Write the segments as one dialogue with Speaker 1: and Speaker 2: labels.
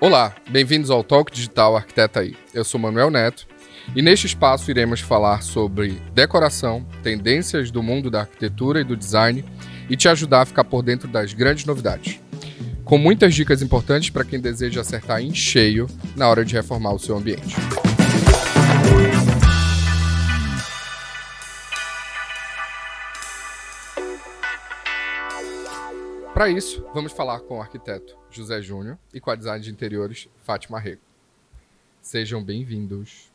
Speaker 1: Olá, bem-vindos ao Talk Digital Arquiteta aí. Eu sou Manuel Neto e neste espaço iremos falar sobre decoração, tendências do mundo da arquitetura e do design e te ajudar a ficar por dentro das grandes novidades. Com muitas dicas importantes para quem deseja acertar em cheio na hora de reformar o seu ambiente. Para isso, vamos falar com o arquiteto José Júnior e com a design de interiores Fátima Rego. Sejam bem-vindos.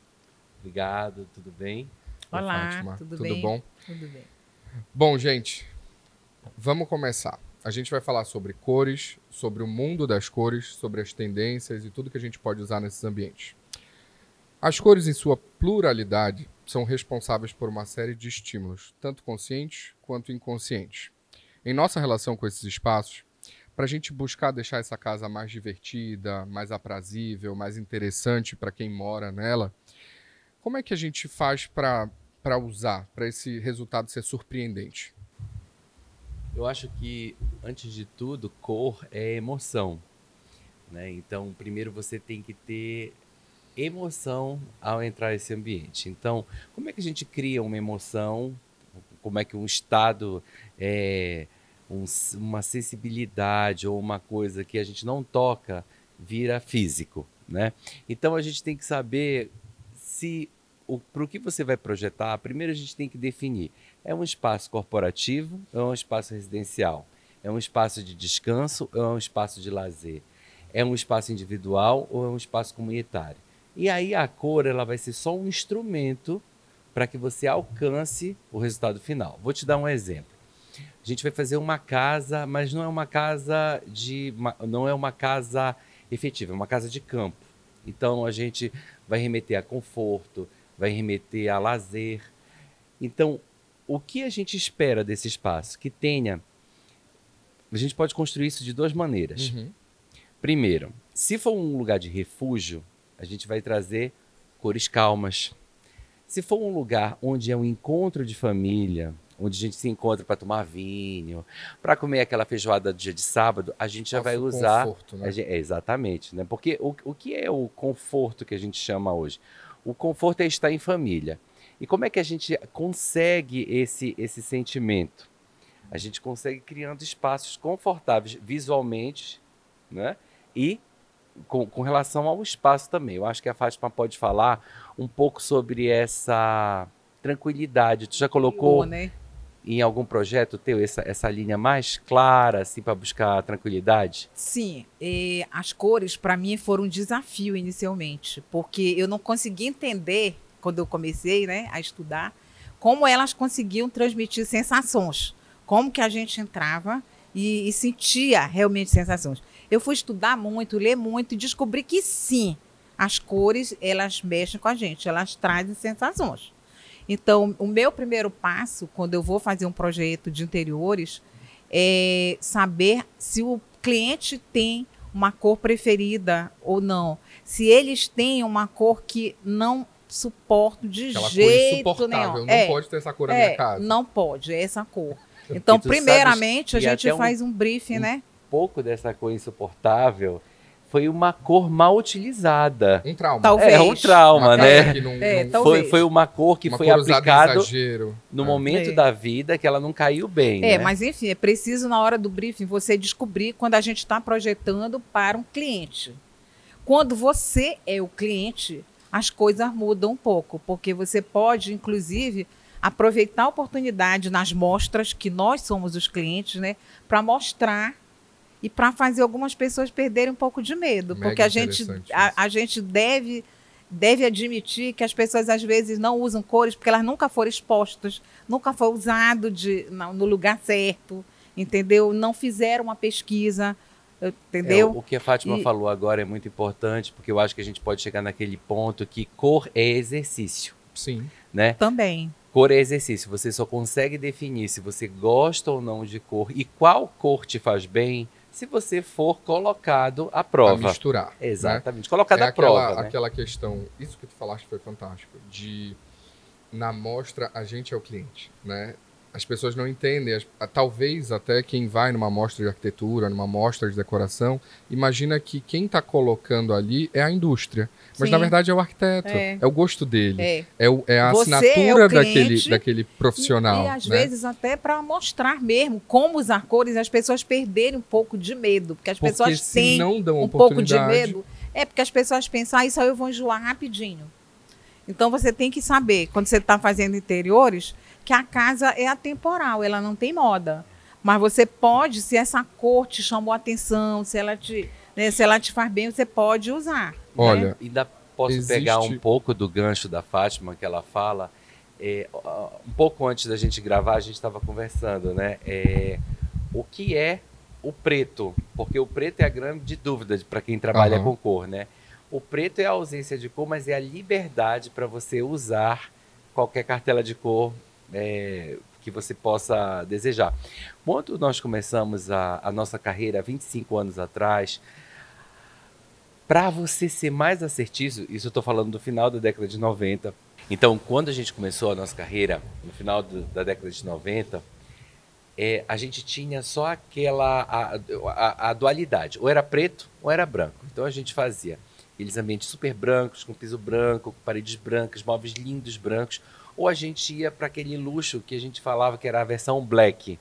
Speaker 2: Obrigado, tudo bem?
Speaker 3: Olá,
Speaker 1: Fátima,
Speaker 3: tudo,
Speaker 1: tudo
Speaker 3: bem?
Speaker 1: bom?
Speaker 3: Tudo bem.
Speaker 1: Bom, gente, vamos começar. A gente vai falar sobre cores, sobre o mundo das cores, sobre as tendências e tudo que a gente pode usar nesses ambientes. As cores, em sua pluralidade, são responsáveis por uma série de estímulos, tanto conscientes quanto inconscientes. Em nossa relação com esses espaços, para a gente buscar deixar essa casa mais divertida, mais aprazível, mais interessante para quem mora nela, como é que a gente faz para usar, para esse resultado ser surpreendente?
Speaker 2: Eu acho que, antes de tudo, cor é emoção. Né? Então, primeiro você tem que ter emoção ao entrar nesse ambiente. Então, como é que a gente cria uma emoção? Como é que um estado, é, um- uma sensibilidade ou uma coisa que a gente não toca vira físico, né? Então, a gente tem que saber se para o que você vai projetar. Primeiro, a gente tem que definir É um espaço corporativo é um espaço residencial? É um espaço de descanso é um espaço de lazer? É um espaço individual ou é um espaço comunitário? E aí a cor ela vai ser só um instrumento para que você alcance o resultado final. Vou te dar um exemplo. A gente vai fazer uma casa, mas não é uma casa de não é uma casa efetiva, é uma casa de campo. Então a gente vai remeter a conforto, vai remeter a lazer. Então, o que a gente espera desse espaço? Que tenha. A gente pode construir isso de duas maneiras.
Speaker 1: Uhum.
Speaker 2: Primeiro, se for um lugar de refúgio, a gente vai trazer cores calmas. Se for um lugar onde é um encontro de família, onde a gente se encontra para tomar vinho, para comer aquela feijoada do dia de sábado, a gente já vai usar.
Speaker 1: conforto, né?
Speaker 2: gente- é, exatamente, né? Porque o, o que é o conforto que a gente chama hoje? O conforto é estar em família. E como é que a gente consegue esse, esse sentimento? A gente consegue criando espaços confortáveis visualmente, né? E com, com relação ao espaço também. Eu acho que a Fátima pode falar um pouco sobre essa tranquilidade. Tu já colocou
Speaker 3: né?
Speaker 2: Em algum projeto teu essa, essa linha mais clara, assim, para buscar tranquilidade?
Speaker 3: Sim, eh, as cores para mim foram um desafio inicialmente, porque eu não conseguia entender quando eu comecei, né, a estudar, como elas conseguiam transmitir sensações, como que a gente entrava e, e sentia realmente sensações. Eu fui estudar muito, ler muito e descobri que sim, as cores elas mexem com a gente, elas trazem sensações. Então, o meu primeiro passo, quando eu vou fazer um projeto de interiores, é saber se o cliente tem uma cor preferida ou não. Se eles têm uma cor que não suporto de
Speaker 1: Aquela cor
Speaker 3: jeito
Speaker 1: insuportável.
Speaker 3: nenhum.
Speaker 1: Não
Speaker 3: É,
Speaker 1: pode ter essa cor na
Speaker 3: é,
Speaker 1: minha casa.
Speaker 3: Não pode, é essa cor. Então, primeiramente, a
Speaker 2: sabes que
Speaker 3: gente
Speaker 2: até um-
Speaker 3: faz um briefing,
Speaker 2: um
Speaker 3: né?
Speaker 2: pouco dessa cor insuportável foi uma cor mal utilizada.
Speaker 1: Um trauma.
Speaker 3: Talvez.
Speaker 2: É um trauma,
Speaker 1: Uma
Speaker 2: né?
Speaker 1: não,
Speaker 3: É,
Speaker 1: não-
Speaker 3: talvez.
Speaker 2: Foi, foi uma cor que
Speaker 1: uma
Speaker 2: foi aplicada no
Speaker 1: É.
Speaker 2: momento
Speaker 3: É.
Speaker 2: da vida que ela não caiu bem.
Speaker 3: É,
Speaker 2: né?
Speaker 3: mas enfim, é preciso na hora do briefing você descobrir quando a gente está projetando para um cliente. Quando você é o cliente, as coisas mudam um pouco, porque você pode, inclusive, aproveitar a oportunidade nas mostras, que nós somos os clientes, né, para mostrar e para fazer algumas pessoas perderem um pouco de medo,
Speaker 1: Mega
Speaker 3: porque a gente, a, a gente deve deve admitir que as pessoas às vezes não usam cores porque elas nunca foram expostas, nunca foi usado de, na- no lugar certo, entendeu? Não fizeram uma pesquisa,
Speaker 2: É,
Speaker 3: entendeu?
Speaker 2: o, o que a Fátima
Speaker 3: E-
Speaker 2: falou agora é muito importante, porque eu acho que a gente pode chegar naquele ponto que cor é exercício,
Speaker 1: Sim.
Speaker 2: né?
Speaker 3: Também.
Speaker 2: Cor é exercício. Você só consegue definir se você gosta ou não de cor e qual cor te faz bem se você for colocado à
Speaker 1: A
Speaker 2: prova.
Speaker 1: misturar. né?
Speaker 2: Exatamente. Colocado
Speaker 1: é
Speaker 2: à
Speaker 1: aquela,
Speaker 2: prova. né?
Speaker 1: aquela questão, isso que tu falaste foi fantástico, de na mostra a gente é o cliente, né? As pessoas não entendem. Talvez até quem vai numa mostra de arquitetura, numa mostra de decoração, imagina que quem está colocando ali é a indústria. Mas
Speaker 3: Sim.
Speaker 1: na verdade é o arquiteto.
Speaker 3: É.
Speaker 1: É, o gosto dele. É,
Speaker 3: É.
Speaker 1: o- é a
Speaker 3: Você é
Speaker 1: assinatura daquele, daquele profissional.
Speaker 3: E, e às
Speaker 1: né?
Speaker 3: vezes até para mostrar mesmo como usar cores, as pessoas perderem um pouco de medo, porque as
Speaker 1: Porque
Speaker 3: pessoas têm
Speaker 1: não dão
Speaker 3: um pouco de medo. É porque as pessoas pensam, ah, isso aí eu vou enjoar rapidinho. Então você tem que saber, quando você está fazendo interiores, que a casa é atemporal, ela não tem moda. Mas você pode, se essa cor te chamou a atenção, se ela te, né, se ela te faz bem, você pode usar. né?
Speaker 1: Olha,
Speaker 2: Ainda posso
Speaker 1: Existe-
Speaker 2: pegar um pouco do gancho da Fátima que ela fala. É, um pouco antes da gente gravar, a gente estava conversando, né? É, o que é o preto? Porque o preto é a grande dúvida para quem trabalha
Speaker 1: Aham.
Speaker 2: com cor, né? O preto é a ausência de cor, mas é a liberdade para você usar qualquer cartela de cor é, que você possa desejar. Quando nós começamos a, a nossa carreira há 25 anos atrás, para você ser mais assertivo, isso eu estou falando do final da década de 90. Então, quando a gente começou a nossa carreira, no final do- da década de 90, é, a gente tinha só aquela a, a- a dualidade, ou era preto ou era branco. Então a gente fazia aqueles ambientes super brancos, com piso branco, com paredes brancas, móveis lindos brancos, ou a gente ia para aquele luxo que a gente falava que era a versão black.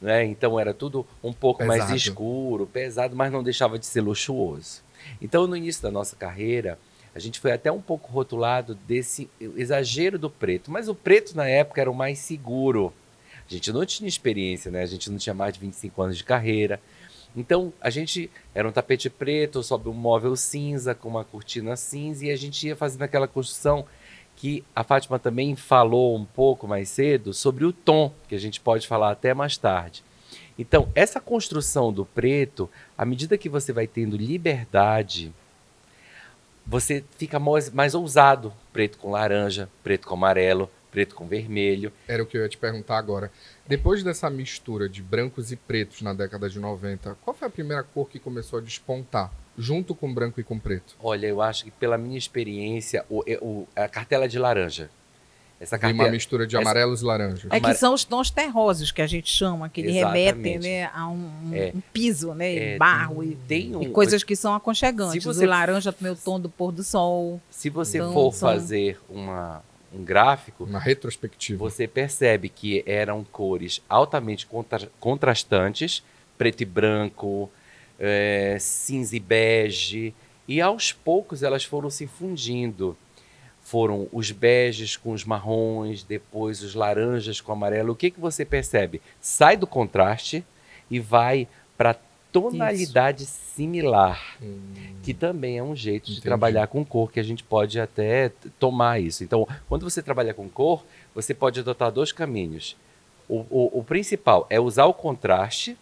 Speaker 2: Né? Então era tudo um pouco mais
Speaker 1: Pesado.
Speaker 2: escuro, pesado, mas não deixava de ser luxuoso. Então no início da nossa carreira, a gente foi até um pouco rotulado desse exagero do preto, mas o preto na época era o mais seguro. A gente não tinha experiência, né? A gente não tinha mais de 25 anos de carreira. Então, a gente era um tapete preto sobre um móvel cinza, com uma cortina cinza, e a gente ia fazendo aquela construção que a Fátima também falou um pouco mais cedo sobre o tom, que a gente pode falar até mais tarde. Então, essa construção do preto, à medida que você vai tendo liberdade, você fica mais, mais ousado. Preto com laranja, preto com amarelo, preto com vermelho.
Speaker 1: Era o que eu ia te perguntar agora. Depois dessa mistura de brancos e pretos na década de 90, qual foi a primeira cor que começou a despontar, junto com branco e com preto?
Speaker 2: Olha, eu acho que pela minha experiência, o, o- a cartela de laranja. Essa
Speaker 1: Tem uma
Speaker 2: cartela.
Speaker 1: mistura de
Speaker 2: essa-
Speaker 1: amarelos e laranjas.
Speaker 3: É que são os tons terrosos que a gente chama, que remetem né, a um, um-
Speaker 2: É.
Speaker 3: um piso, né?
Speaker 2: É,
Speaker 3: em barro e,
Speaker 2: Tem um,
Speaker 3: e coisas que são aconchegantes.
Speaker 2: Se você-
Speaker 3: O laranja também o tom do pôr do sol.
Speaker 2: Se você
Speaker 3: Então,
Speaker 2: for
Speaker 3: são-
Speaker 2: fazer uma, um gráfico,
Speaker 1: Uma retrospectiva.
Speaker 2: você percebe que eram cores altamente contra- contrastantes, preto e branco, é, cinza e bege, e aos poucos elas foram se fundindo. Foram os beges com os marrons, depois os laranjas com amarelo. O que, que você percebe? Sai do contraste e vai para tonalidade similar
Speaker 1: Hum,
Speaker 2: que também é um jeito de
Speaker 1: Entendi.
Speaker 2: trabalhar com cor, que a gente pode até tomar isso. Então, quando você trabalha com cor, você pode adotar dois caminhos. O, o- o principal é usar o contraste,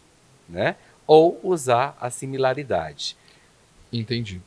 Speaker 2: né? Ou usar a similaridade.
Speaker 1: Entendi.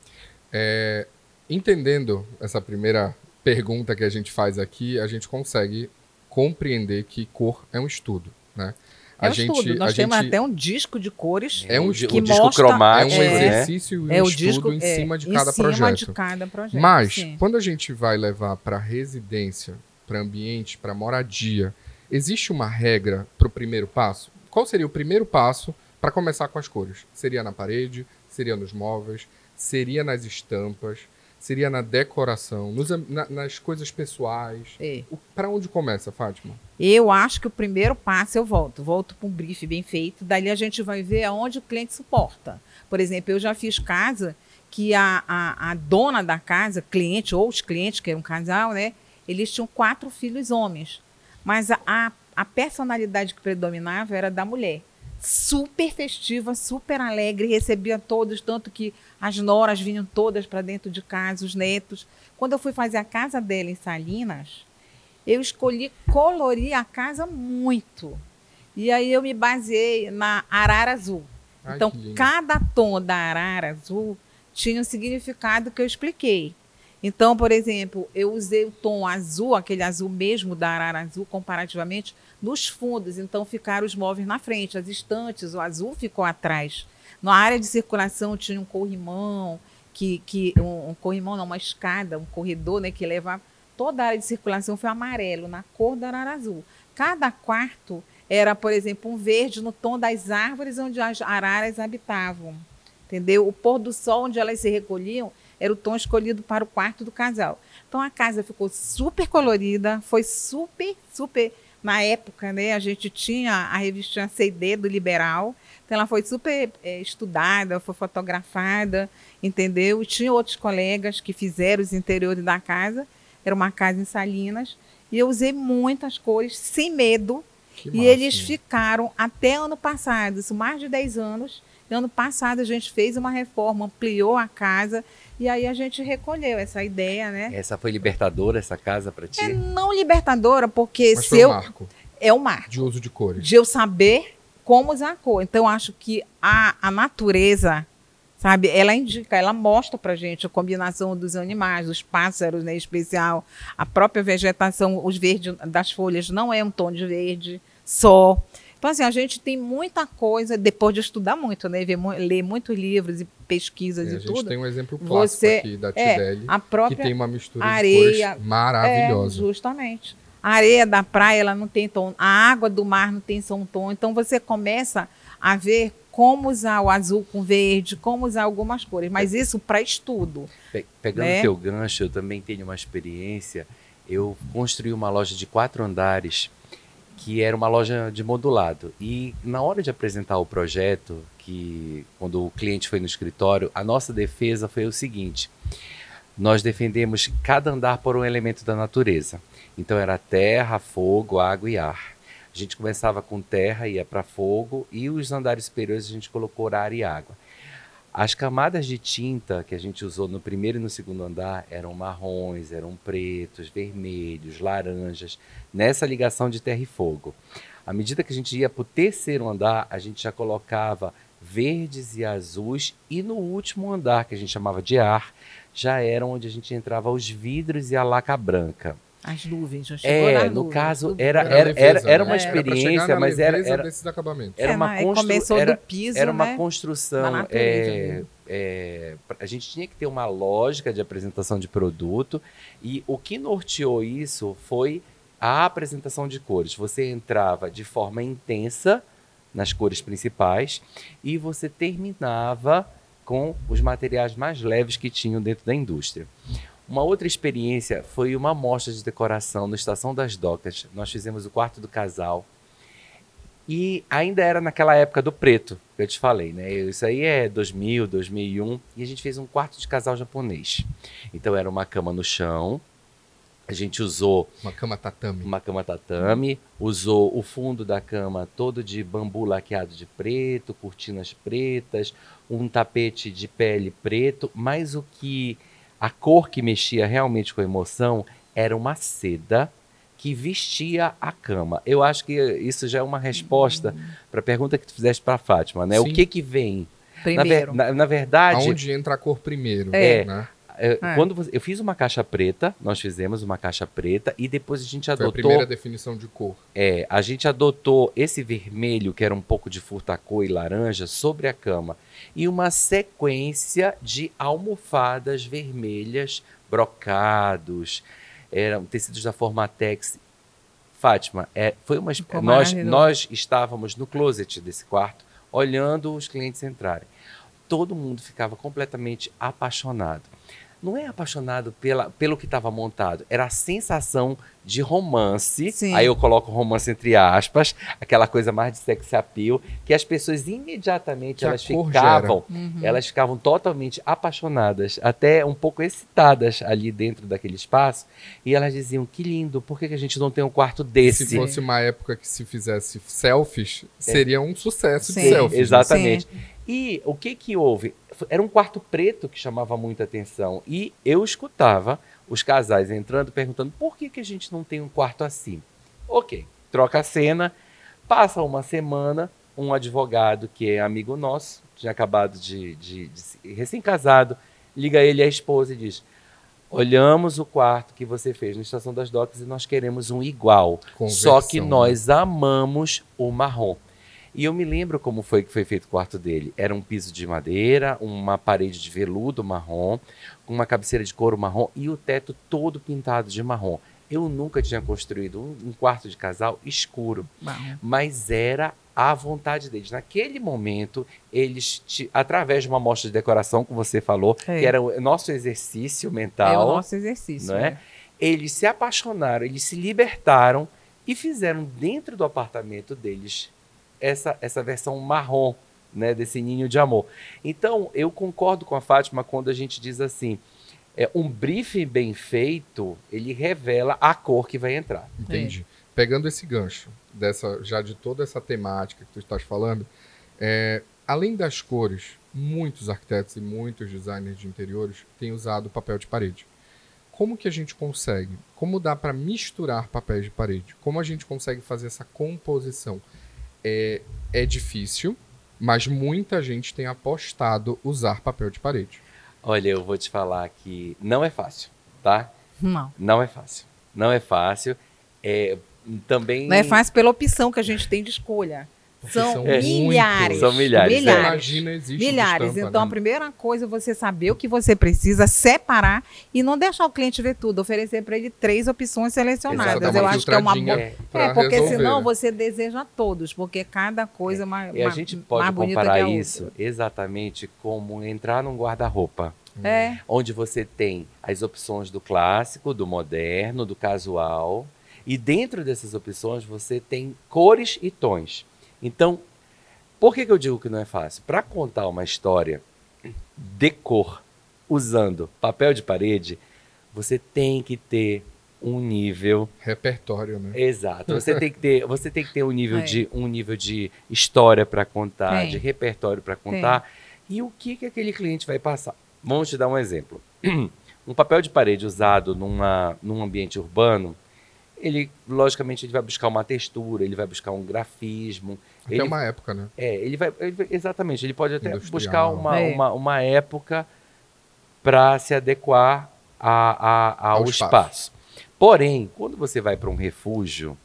Speaker 1: É, entendendo essa primeira pergunta que a gente faz aqui, a gente consegue compreender que cor é um estudo, né?
Speaker 3: É
Speaker 1: A
Speaker 3: um
Speaker 1: gente,
Speaker 3: estudo. Nós temos
Speaker 1: gente
Speaker 3: até um disco de cores.
Speaker 1: É um que
Speaker 2: disco
Speaker 3: mostra-
Speaker 1: é um
Speaker 2: cromático,
Speaker 3: É.
Speaker 2: né?
Speaker 1: exercício e um
Speaker 3: É o
Speaker 1: estudo
Speaker 3: disco
Speaker 1: em
Speaker 3: é,
Speaker 1: cima de
Speaker 3: em
Speaker 1: cada
Speaker 3: cima de cada projeto.
Speaker 1: Mas,
Speaker 3: sim.
Speaker 1: quando a gente vai levar para residência, para ambiente, para moradia, existe uma regra para o primeiro passo? Qual seria o primeiro passo para começar com as cores? Seria na parede? Seria nos móveis? Seria nas estampas? Seria na decoração? nos na- nas coisas pessoais?
Speaker 3: É.
Speaker 1: Para onde começa, Fátima?
Speaker 3: Eu acho que o primeiro passo eu volto, volto para um brief bem feito, dali a gente vai ver aonde o cliente suporta. Por exemplo, eu já fiz casa que a, a, a dona da casa, cliente ou os clientes, que era um casal, né? Eles tinham quatro filhos homens. Mas a, a, a personalidade que predominava era da mulher. Super festiva, super alegre, recebia todos, tanto que as noras vinham todas para dentro de casa, os netos. Quando eu fui fazer a casa dela em Salinas, eu escolhi colorir a casa muito. E aí eu me baseei na arara azul.
Speaker 1: Ai,
Speaker 3: então, cada tom da arara azul tinha um significado que eu expliquei. Então, por exemplo, eu usei o tom azul, aquele azul mesmo da arara azul, comparativamente, nos fundos. Então, ficaram os móveis na frente, as estantes, o azul ficou atrás. Na área de circulação tinha um corrimão, que, que um, um corrimão, não, uma escada, um corredor, né, que levava. Toda a área de circulação foi amarelo, na cor da arara azul. cada quarto era, por exemplo, um verde no tom das árvores onde as araras habitavam. Entendeu? O pôr do sol onde elas se recolhiam era o tom escolhido para o quarto do casal. Então a casa ficou super colorida, foi super, super. Na época, né, a gente tinha a revista CD do Liberal, então ela foi super é, estudada, foi fotografada, entendeu? E tinha outros colegas que fizeram os interiores da casa, era uma casa em Salinas, e eu usei muitas cores sem medo,
Speaker 1: Que
Speaker 3: e
Speaker 1: massa,
Speaker 3: eles ficaram até ano passado, isso mais de 10 anos. E ano passado a gente fez uma reforma, ampliou a casa e aí a gente recolheu essa ideia, né?
Speaker 2: Essa foi libertadora, essa casa para ti?
Speaker 3: É não libertadora, porque
Speaker 1: Mas
Speaker 3: se
Speaker 1: foi um
Speaker 3: eu
Speaker 1: marco
Speaker 3: é o marco
Speaker 1: de uso de cores.
Speaker 3: de eu saber como usar a cor. Então eu acho que a, a natureza, sabe, ela indica, ela mostra pra gente a combinação dos animais, dos pássaros, né, em especial, a própria vegetação, os verdes das folhas não é um tom de verde só. Então, assim, a gente tem muita coisa, depois de estudar muito, né? Ver, ler muitos livros e pesquisas
Speaker 1: É,
Speaker 3: e
Speaker 1: a gente
Speaker 3: tudo.
Speaker 1: tem um exemplo clássico
Speaker 3: Você-
Speaker 1: aqui da
Speaker 3: é,
Speaker 1: Tideli,
Speaker 3: a
Speaker 1: que
Speaker 3: própria
Speaker 1: tem uma mistura
Speaker 3: areia-
Speaker 1: de cores maravilhosa.
Speaker 3: É, justamente. A areia da praia ela não tem tom, a água do mar não tem som tom. Então você começa a ver como usar o azul com verde, como usar algumas cores. Mas isso para estudo.
Speaker 2: Pe- Pegando
Speaker 3: né?
Speaker 2: teu gancho, eu também tenho uma experiência. Eu construí uma loja de quatro andares, que era uma loja de modulado. E na hora de apresentar o projeto, que quando o cliente foi no escritório, a nossa defesa foi o seguinte: nós defendemos cada andar por um elemento da natureza. Então era terra, fogo, água e ar. A gente começava com terra, ia para fogo, e os andares superiores a gente colocou ar e água. As camadas de tinta que a gente usou no primeiro e no segundo andar eram marrons, eram pretos, vermelhos, laranjas, nessa ligação de terra e fogo. À medida que a gente ia para o terceiro andar, a gente já colocava verdes e azuis, e no último andar, que a gente chamava de ar, já era onde a gente entrava os vidros e a laca branca.
Speaker 3: As nuvens, já chegou
Speaker 2: É, no
Speaker 3: nuvens,
Speaker 2: caso, era, era, era, era
Speaker 1: né?
Speaker 2: uma
Speaker 3: É.
Speaker 2: Experiência, mas era, era,
Speaker 1: desses acabamentos.
Speaker 2: era
Speaker 3: É,
Speaker 2: uma
Speaker 3: mas
Speaker 2: constru...
Speaker 3: começou
Speaker 2: era,
Speaker 3: do piso,
Speaker 2: era uma
Speaker 3: né?
Speaker 2: construção. É, é, a gente tinha que ter uma lógica de apresentação de produto e o que norteou isso foi a apresentação de cores. Você entrava de forma intensa nas cores principais e você terminava com os materiais mais leves que tinham dentro da indústria. Uma outra experiência foi uma mostra de decoração no Estação das Docas. Nós fizemos o quarto do casal. E ainda era naquela época do preto, que eu te falei, né? Isso aí é 2000, 2001. E a gente fez um quarto de casal japonês. Então era uma cama no chão. A gente usou
Speaker 1: Uma cama tatame.
Speaker 2: uma cama tatame, usou o fundo da cama todo de bambu laqueado de preto, cortinas pretas, um tapete de pele preto, mas o que a cor que mexia realmente com a emoção era uma seda que vestia a cama. Eu acho que isso já é uma resposta para a pergunta que tu fizeste para a Fátima, né? O
Speaker 1: Sim.
Speaker 2: que que vem? Na, ver-
Speaker 3: Primeiro.
Speaker 2: na- na verdade,
Speaker 1: Aonde entra a cor primeiro.
Speaker 2: É.
Speaker 1: Né?
Speaker 2: É,
Speaker 3: É.
Speaker 2: quando você- eu fiz uma caixa preta, nós fizemos uma caixa preta e depois a gente
Speaker 1: Foi a
Speaker 2: adotou
Speaker 1: primeira definição de cor.
Speaker 2: é, a gente adotou esse vermelho, que era um pouco de furtacô e laranja, sobre a cama. E uma sequência de almofadas vermelhas, brocados, eram tecidos da Formatex. Fátima, é, foi uma,
Speaker 3: Ficou
Speaker 2: nós, nós estávamos no closet desse quarto, olhando os clientes entrarem. Todo mundo ficava completamente apaixonado. Não é apaixonado pela, pelo que estava montado, era a sensação de romance.
Speaker 3: Sim.
Speaker 2: Aí eu coloco romance entre aspas, aquela coisa mais de sex appeal, que as pessoas imediatamente
Speaker 1: Que
Speaker 2: elas ficavam,
Speaker 3: Uhum.
Speaker 2: elas ficavam totalmente apaixonadas, até um pouco excitadas ali dentro daquele espaço, e elas diziam: "Que lindo, por que que a gente não tem um quarto desse?"
Speaker 1: Se fosse uma época que se fizesse selfies, seria um sucesso de
Speaker 3: Sim.
Speaker 1: selfies. né?
Speaker 2: Exatamente. E o que que houve? Era um quarto preto que chamava muita atenção. E eu escutava os casais entrando perguntando por que, que a gente não tem um quarto assim. Ok, troca a cena, passa uma semana, um advogado que é amigo nosso, tinha acabado de, de, de recém-casado, liga ele à esposa e diz: Olhamos o quarto que você fez na Estação das Docas e nós queremos um igual. Só que
Speaker 1: Conversão, né?
Speaker 2: nós amamos o marrom. E eu me lembro como foi que foi feito o quarto dele. Era um piso de madeira, uma parede de veludo marrom, com uma cabeceira de couro marrom e o teto todo pintado de marrom. Eu nunca tinha construído um, um quarto de casal escuro, mas era a vontade deles. Naquele momento, eles, te- através de uma mostra de decoração, que você falou,
Speaker 3: É.
Speaker 2: que era o nosso exercício
Speaker 3: é o
Speaker 2: mental,
Speaker 3: nosso exercício.
Speaker 2: não é?
Speaker 3: né?
Speaker 2: eles se apaixonaram, eles se libertaram e fizeram dentro do apartamento deles essa, essa versão marrom né, desse ninho de amor. Então, eu concordo com a Fátima quando a gente diz assim, é, um briefing bem feito, ele revela a cor que vai entrar.
Speaker 1: Entendi. Pegando esse gancho, dessa, já de toda essa temática que tu estás falando, é, além das cores, muitos arquitetos e muitos designers de interiores têm usado papel de parede. Como que a gente consegue? Como dá para misturar papéis de parede? Como a gente consegue fazer essa composição? É, é difícil, mas muita gente tem apostado usar papel de parede.
Speaker 2: Olha, eu vou te falar que não é fácil, tá?
Speaker 3: Não.
Speaker 2: Não é fácil. Não é fácil. É, também...
Speaker 3: Não é fácil pela opção que a gente tem de escolha. São
Speaker 1: são
Speaker 3: milhares.
Speaker 2: São milhares,
Speaker 1: Você
Speaker 2: é.
Speaker 3: Milhares.
Speaker 1: imagina, existe de
Speaker 3: Milhares.
Speaker 1: estampa,
Speaker 3: então,
Speaker 1: né?
Speaker 3: a primeira coisa é você saber o que você precisa, separar e não deixar o cliente ver tudo, oferecer para ele três opções selecionadas. Eu
Speaker 1: uma
Speaker 3: acho que é uma boa.
Speaker 2: É,
Speaker 3: É, porque
Speaker 1: resolver,
Speaker 3: senão
Speaker 1: né?
Speaker 3: você deseja todos, porque cada coisa é mais,
Speaker 2: E a gente pode comparar isso exatamente como entrar num guarda-roupa.
Speaker 3: É,
Speaker 2: onde você tem as opções do clássico, do moderno, do casual, e dentro dessas opções você tem cores e tons. Então, por que, que eu digo que não é fácil? Para contar uma história de cor usando papel de parede, você tem que ter um nível
Speaker 1: Repertório, né?
Speaker 2: Exato. Você tem que ter, você tem que ter um nível
Speaker 3: É.
Speaker 2: de um nível de história para contar,
Speaker 3: Tem.
Speaker 2: de repertório para contar. E o que que aquele cliente vai passar? Vamos te dar um exemplo. Um papel de parede usado numa, num ambiente urbano, ele logicamente ele vai buscar uma textura, ele vai buscar um grafismo.
Speaker 1: Até
Speaker 2: ele,
Speaker 1: uma época, né?
Speaker 2: é, ele vai, ele vai- exatamente, ele pode até
Speaker 1: Industrial.
Speaker 2: buscar uma,
Speaker 3: É.
Speaker 2: uma, uma época para se adequar a, a- ao
Speaker 1: Ao
Speaker 2: espaço.
Speaker 1: espaço.
Speaker 2: Porém, quando você vai para um refúgio,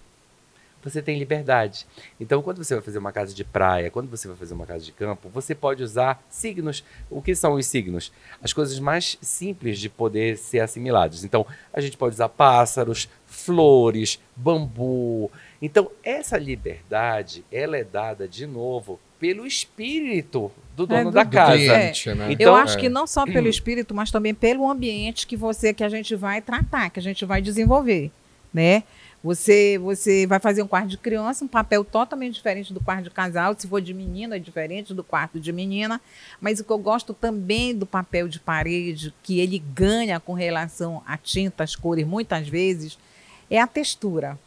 Speaker 2: você tem liberdade. Então, quando você vai fazer uma casa de praia, quando você vai fazer uma casa de campo, você pode usar signos. O que são os signos? As coisas mais simples de poder ser assimiladas. Então, a gente pode usar pássaros, flores, bambu. Então, essa liberdade, ela é dada de novo pelo espírito do dono
Speaker 3: do-
Speaker 2: da casa.
Speaker 1: cliente, né?
Speaker 2: Então,
Speaker 3: eu acho
Speaker 1: é.
Speaker 3: que não só pelo espírito, mas também pelo ambiente que você que a gente vai tratar, que a gente vai desenvolver, né? Você você vai fazer um quarto de criança, um papel totalmente diferente do quarto de casal, se for de menina é diferente do quarto de menina, mas o que eu gosto também do papel de parede, que ele ganha com relação a tintas, cores, muitas vezes, é a textura.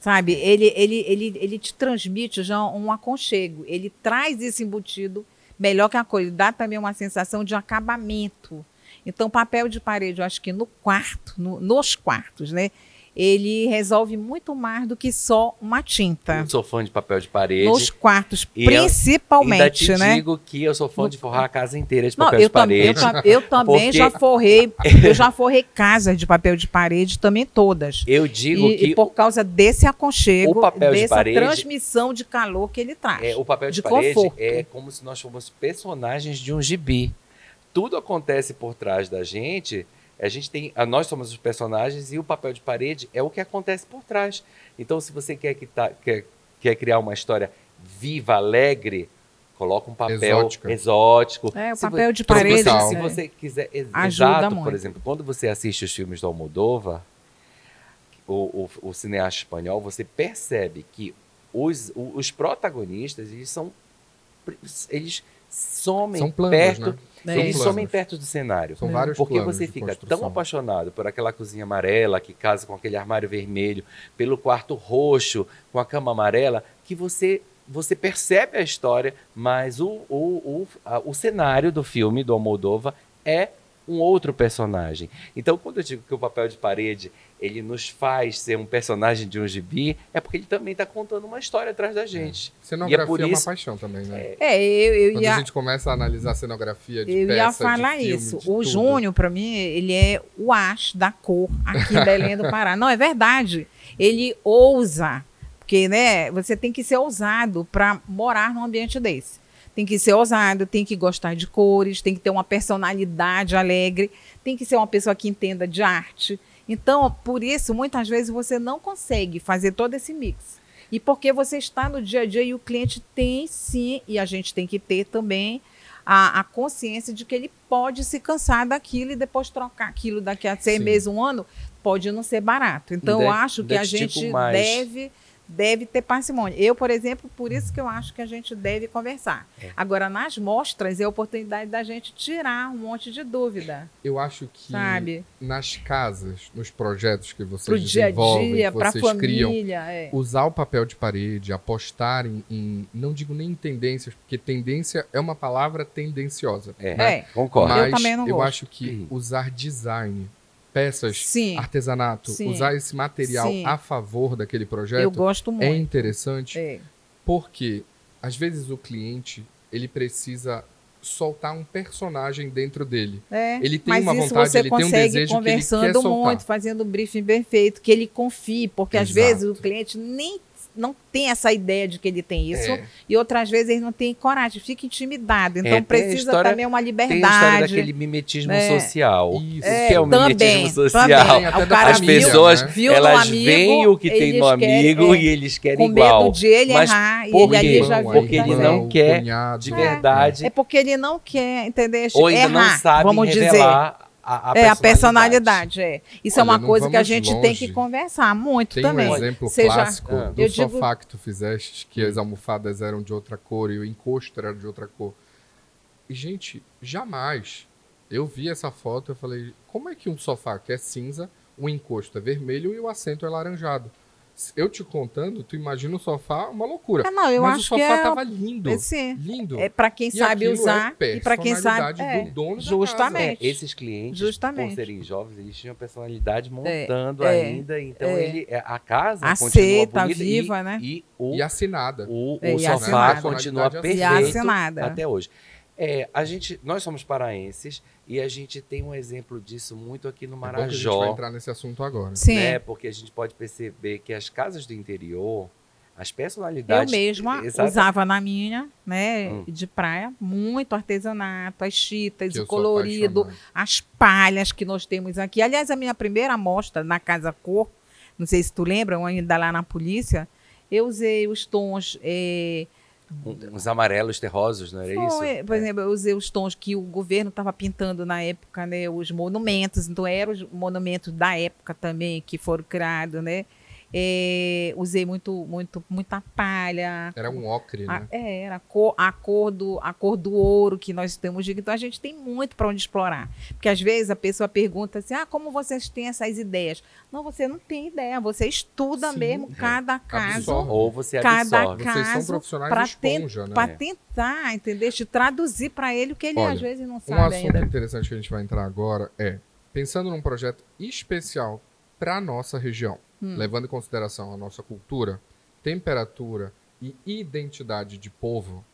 Speaker 3: Sabe? Ele, ele, ele, ele te transmite já um aconchego. Ele traz isso embutido melhor que a cor. Ele dá também uma sensação de acabamento. Então, papel de parede, eu acho que no quarto, no- nos quartos, né? Ele resolve muito mais do que só uma tinta.
Speaker 2: Eu sou fã de papel de parede.
Speaker 3: Nos quartos,
Speaker 2: E eu Ainda
Speaker 3: principalmente,
Speaker 2: te
Speaker 3: né?
Speaker 2: digo que eu sou fã de forrar a casa inteira de papel
Speaker 3: eu,
Speaker 2: de
Speaker 3: eu,
Speaker 2: parede.
Speaker 3: tam- eu também
Speaker 2: Porque-
Speaker 3: já forrei, eu já forrei casas de papel de parede também todas.
Speaker 2: Eu digo
Speaker 3: E,
Speaker 2: que
Speaker 3: e por causa desse aconchego,
Speaker 2: papel de
Speaker 3: dessa
Speaker 2: parede-
Speaker 3: transmissão de calor que ele traz.
Speaker 2: é, o papel de,
Speaker 3: de
Speaker 2: parede
Speaker 3: conforto.
Speaker 2: é como se nós fôssemos personagens de um gibi. Tudo acontece por trás da gente. A gente tem, a- nós somos os personagens e o papel de parede é o que acontece por trás. Então, se você quer, que tá- quer, quer criar uma história viva, alegre, coloca um papel
Speaker 1: Exótica.
Speaker 2: exótico.
Speaker 3: É, o
Speaker 2: Se
Speaker 3: papel de
Speaker 2: se
Speaker 3: parede,
Speaker 2: você- se você quiser, ex-
Speaker 3: Ajuda
Speaker 2: exato, por
Speaker 3: muito.
Speaker 2: exemplo, quando você assiste os filmes do Almodóvar, o, o, o cineasta espanhol, você percebe que os, os protagonistas, eles são eles somem
Speaker 1: São planos,
Speaker 2: perto,
Speaker 1: né?
Speaker 3: É.
Speaker 2: eles somem perto do cenário.
Speaker 1: São vários
Speaker 2: Porque você fica tão apaixonado por aquela cozinha amarela que casa com aquele armário vermelho, pelo quarto roxo com a cama amarela, que você você percebe a história, mas o, o, o, a- o cenário do filme do Almodóvar é um outro personagem. Então, quando eu digo que o papel de parede ele nos faz ser um personagem de um gibi, é porque ele também está contando uma história atrás da gente.
Speaker 1: Cenografia
Speaker 2: E é por
Speaker 1: é uma
Speaker 2: isso-
Speaker 1: paixão também, né?
Speaker 3: É, eu, eu
Speaker 1: Quando
Speaker 3: ia,
Speaker 1: a gente começa a analisar a cenografia de
Speaker 3: eu
Speaker 1: peça,
Speaker 3: ia falar
Speaker 1: filme,
Speaker 3: isso. O
Speaker 1: tudo.
Speaker 3: Júnior, para mim, ele é o as da cor aqui em Belém do Pará. Não, é verdade. Ele ousa, porque né, você tem que ser ousado para morar num ambiente desse. Tem que ser ousado, tem que gostar de cores, tem que ter uma personalidade alegre, tem que ser uma pessoa que entenda de arte, Então, por isso, muitas vezes você não consegue fazer todo esse mix. E porque você está no dia a dia e o cliente tem sim, e a gente tem que ter também a, a consciência de que ele pode se cansar daquilo e depois trocar aquilo daqui a seis
Speaker 1: Sim.
Speaker 3: meses, um ano, pode não ser barato. Então,
Speaker 2: Ainda-
Speaker 3: eu acho que a
Speaker 2: digo
Speaker 3: gente
Speaker 2: mais.
Speaker 3: deve deve ter parcimônia. Eu, por exemplo, por isso que eu acho que a gente deve conversar.
Speaker 2: É.
Speaker 3: Agora, nas mostras, é a oportunidade da gente tirar um monte de dúvida,
Speaker 1: Eu acho que
Speaker 3: sabe?
Speaker 1: nas casas, nos projetos que vocês
Speaker 3: Pro dia a
Speaker 1: desenvolvem,
Speaker 3: dia,
Speaker 1: que vocês criam,
Speaker 3: família. É.
Speaker 1: usar o papel de parede, apostar em, em- não digo nem em tendências, porque tendência é uma palavra tendenciosa.
Speaker 2: É,
Speaker 3: É.
Speaker 2: concordo.
Speaker 3: Eu
Speaker 1: Mas
Speaker 3: também não
Speaker 1: eu
Speaker 3: gosto.
Speaker 1: acho que
Speaker 2: Uhum.
Speaker 1: usar design, peças,
Speaker 3: Sim,
Speaker 1: artesanato,
Speaker 3: Sim.
Speaker 1: usar esse material
Speaker 3: Sim.
Speaker 1: a favor daquele
Speaker 3: eu
Speaker 1: projeto
Speaker 3: gosto
Speaker 1: é
Speaker 3: muito.
Speaker 1: interessante,
Speaker 3: É.
Speaker 1: porque às vezes o cliente ele precisa soltar um personagem dentro dele.
Speaker 3: É,
Speaker 1: Ele tem uma
Speaker 3: isso
Speaker 1: vontade,
Speaker 3: você
Speaker 1: ele tem um desejo que ele quer
Speaker 3: conversando
Speaker 1: soltar.
Speaker 3: muito, fazendo um briefing perfeito, que ele confie, porque às
Speaker 1: Exato.
Speaker 3: vezes o cliente nem não tem essa ideia de que ele tem isso,
Speaker 1: É.
Speaker 3: e outras vezes ele não tem coragem, fica intimidado. Então
Speaker 2: a
Speaker 3: precisa
Speaker 2: história-
Speaker 3: também uma
Speaker 2: Tem a história
Speaker 3: liberdade.
Speaker 2: daquele mimetismo
Speaker 3: É.
Speaker 2: social.
Speaker 1: Isso.
Speaker 2: O que é o
Speaker 3: também,
Speaker 2: mimetismo social?
Speaker 3: também. O cara
Speaker 2: As pessoas,
Speaker 1: né?
Speaker 3: viu no
Speaker 2: elas
Speaker 3: amigo,
Speaker 2: veem o que tem no
Speaker 3: querem-
Speaker 2: amigo
Speaker 3: é,
Speaker 2: e eles querem
Speaker 3: com
Speaker 2: igual.
Speaker 3: medo de ele
Speaker 2: Mas
Speaker 3: errar, e
Speaker 2: por
Speaker 3: ele ali já
Speaker 2: Porque
Speaker 3: que tá
Speaker 2: ele
Speaker 3: certo.
Speaker 2: não quer
Speaker 1: cunhado,
Speaker 2: de
Speaker 1: é.
Speaker 2: verdade.
Speaker 3: É porque ele não quer, entendeu?
Speaker 2: Ou ainda não
Speaker 3: Errar,
Speaker 2: sabe
Speaker 3: vamos dizer.
Speaker 2: A, a
Speaker 3: é, a
Speaker 2: personalidade.
Speaker 3: é. Isso
Speaker 1: Olha,
Speaker 3: é uma coisa que a gente tem
Speaker 1: longe.
Speaker 3: que conversar muito
Speaker 1: Tem
Speaker 3: também.
Speaker 1: um exemplo
Speaker 3: Seja-
Speaker 1: clássico
Speaker 2: Ah.
Speaker 1: do
Speaker 3: Eu digo-
Speaker 1: sofá que tu fizeste, que as almofadas eram de outra cor e o encosto era de outra cor. E, gente, jamais eu vi essa foto e falei, como é que um sofá que é cinza, o encosto é vermelho e o assento é laranjado? Eu te contando, tu imagina o sofá uma loucura.
Speaker 3: Ah, não, eu
Speaker 1: Mas o
Speaker 3: acho
Speaker 1: sofá
Speaker 3: que é,
Speaker 1: tava lindo.
Speaker 3: esse-
Speaker 1: lindo.
Speaker 3: é para quem
Speaker 1: E
Speaker 3: sabe usar
Speaker 1: é
Speaker 3: e para quem sabe.
Speaker 1: personalidade
Speaker 3: É,
Speaker 1: do dono da
Speaker 3: justamente.
Speaker 2: É, esses clientes,
Speaker 3: Justamente.
Speaker 2: por serem jovens, eles tinham personalidade montando
Speaker 3: é,
Speaker 2: ainda. Então,
Speaker 3: é.
Speaker 2: ele, é, a casa
Speaker 3: Aceita,
Speaker 2: continua bonita
Speaker 3: viva,
Speaker 2: e,
Speaker 3: né?
Speaker 2: e o,
Speaker 1: E assinada.
Speaker 2: o,
Speaker 3: É,
Speaker 2: o
Speaker 3: e
Speaker 2: sofá
Speaker 3: assinada.
Speaker 2: continua
Speaker 1: E
Speaker 2: perfeito
Speaker 3: assinada.
Speaker 2: até hoje. É, a gente, nós somos paraenses e a gente tem um exemplo disso muito aqui no
Speaker 1: É bom que a gente vai
Speaker 2: Marajó.
Speaker 1: entrar nesse assunto agora.
Speaker 3: Sim.
Speaker 2: né? Porque a gente pode perceber que as casas do interior, as
Speaker 3: Eu
Speaker 2: personalidades.
Speaker 3: mesma
Speaker 2: Exata-
Speaker 3: usava na minha, né,
Speaker 2: Hum.
Speaker 3: de praia, muito artesanato, as chitas,
Speaker 1: Que eu
Speaker 3: o colorido, as palhas que nós temos aqui. Aliás, a minha primeira amostra na Casa Cor, não sei se tu lembra, ainda lá na polícia, eu usei os tons. eh,
Speaker 2: uns amarelos terrosos, não era isso?
Speaker 3: foi, por
Speaker 2: É.
Speaker 3: exemplo, eu usei os tons que o governo estava pintando na época, né, os monumentos, então eram os monumentos da época também que foram criados, né? Eh, usei muito, muito, muita palha,
Speaker 1: Era um ocre,
Speaker 3: a,
Speaker 1: né?
Speaker 3: é, era a cor, a, cor do, a cor do ouro que nós temos. de- Então a gente tem muito para onde explorar. Porque às vezes a pessoa pergunta assim: ah, como vocês têm essas ideias? Não, você não tem ideia. Você estuda
Speaker 1: Sim,
Speaker 3: mesmo
Speaker 2: é.
Speaker 3: cada caso
Speaker 1: Absorve.
Speaker 2: Ou você
Speaker 3: Cada
Speaker 2: absorve.
Speaker 3: ca-
Speaker 1: Vocês são
Speaker 3: caso
Speaker 1: profissionais de esponja, né?
Speaker 3: para tentar, entender? Te traduzir para ele o que ele
Speaker 1: Olha,
Speaker 3: às vezes não
Speaker 1: Um
Speaker 3: sabe
Speaker 1: assunto
Speaker 3: ainda.
Speaker 1: interessante que a gente vai entrar agora é, pensando num projeto especial para nossa região,
Speaker 3: Hum.
Speaker 1: levando em consideração a nossa cultura, temperatura e identidade de povo,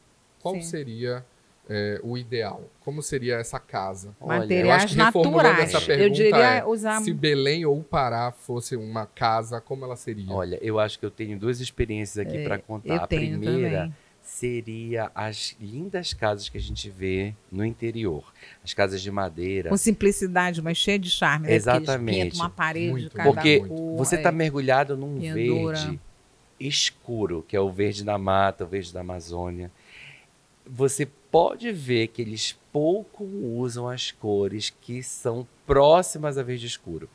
Speaker 1: qual
Speaker 3: Sim.
Speaker 1: seria é, o ideal? Como seria essa casa?
Speaker 2: Olha,
Speaker 1: eu
Speaker 3: Materiais
Speaker 1: acho que reformulando
Speaker 3: naturais.
Speaker 1: essa
Speaker 3: Eu
Speaker 1: pergunta
Speaker 3: diria
Speaker 1: é,
Speaker 3: usar.
Speaker 1: Se Belém ou Pará fosse uma casa, como ela seria?
Speaker 2: Olha, eu acho que eu tenho duas experiências aqui para contar.
Speaker 3: É, eu
Speaker 2: a
Speaker 3: tenho
Speaker 2: primeira
Speaker 3: também.
Speaker 2: Seria as lindas casas que a gente vê no interior. As casas de madeira.
Speaker 3: Com simplicidade, mas cheia de charme. né?
Speaker 2: Exatamente.
Speaker 3: pintam uma parede
Speaker 1: Muito
Speaker 3: de cada
Speaker 2: Porque
Speaker 3: cor,
Speaker 2: você
Speaker 3: é.
Speaker 2: está mergulhado num
Speaker 3: Pendura.
Speaker 2: verde escuro, que é o verde da mata, o verde da Amazônia. Você pode ver que eles pouco usam as cores que são próximas a verde escuro.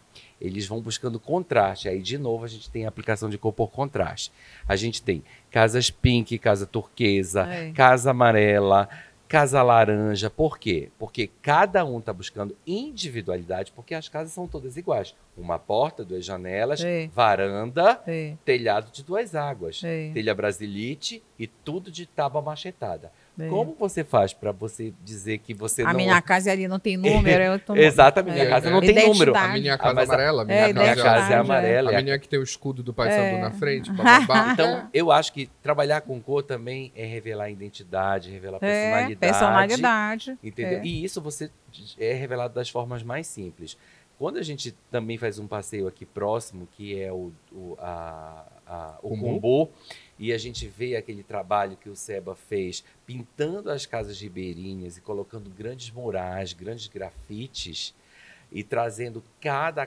Speaker 2: Eles vão buscando contraste. Aí, de novo, a gente tem a aplicação de cor por contraste. A gente tem casas pink, casa turquesa,
Speaker 3: É.
Speaker 2: casa amarela, casa laranja. Por quê? Porque cada um está buscando individualidade, porque as casas são todas iguais. Uma porta, duas janelas,
Speaker 3: É.
Speaker 2: varanda,
Speaker 3: É,
Speaker 2: telhado de duas águas, telha brasilite e tudo de tábua machetada.
Speaker 3: É.
Speaker 2: Como você faz para você dizer que você
Speaker 3: A
Speaker 2: não...
Speaker 3: minha casa ali não tem número, eu tô...
Speaker 2: Exatamente,
Speaker 1: minha casa
Speaker 2: não tem
Speaker 3: Identidade.
Speaker 2: número.
Speaker 1: A minha casa
Speaker 2: mas a-
Speaker 1: amarela, a minha,
Speaker 3: É,
Speaker 1: casa,
Speaker 2: Minha casa é
Speaker 3: é.
Speaker 2: amarela.
Speaker 1: a
Speaker 2: é a
Speaker 1: minha que tem o escudo do Paysandu
Speaker 3: É.
Speaker 1: na frente, bababá.
Speaker 2: Então, eu acho que trabalhar com cor também é revelar identidade, revelar
Speaker 3: É,
Speaker 2: personalidade.
Speaker 3: personalidade.
Speaker 2: Entendeu?
Speaker 3: É.
Speaker 2: E isso você é revelado das formas mais simples. Quando a gente também faz um passeio aqui próximo, que é o, o, a, a- o
Speaker 1: Cumbu?
Speaker 2: E a gente vê aquele trabalho que o Seba fez pintando as casas ribeirinhas e colocando grandes murais, grandes grafites, e trazendo cada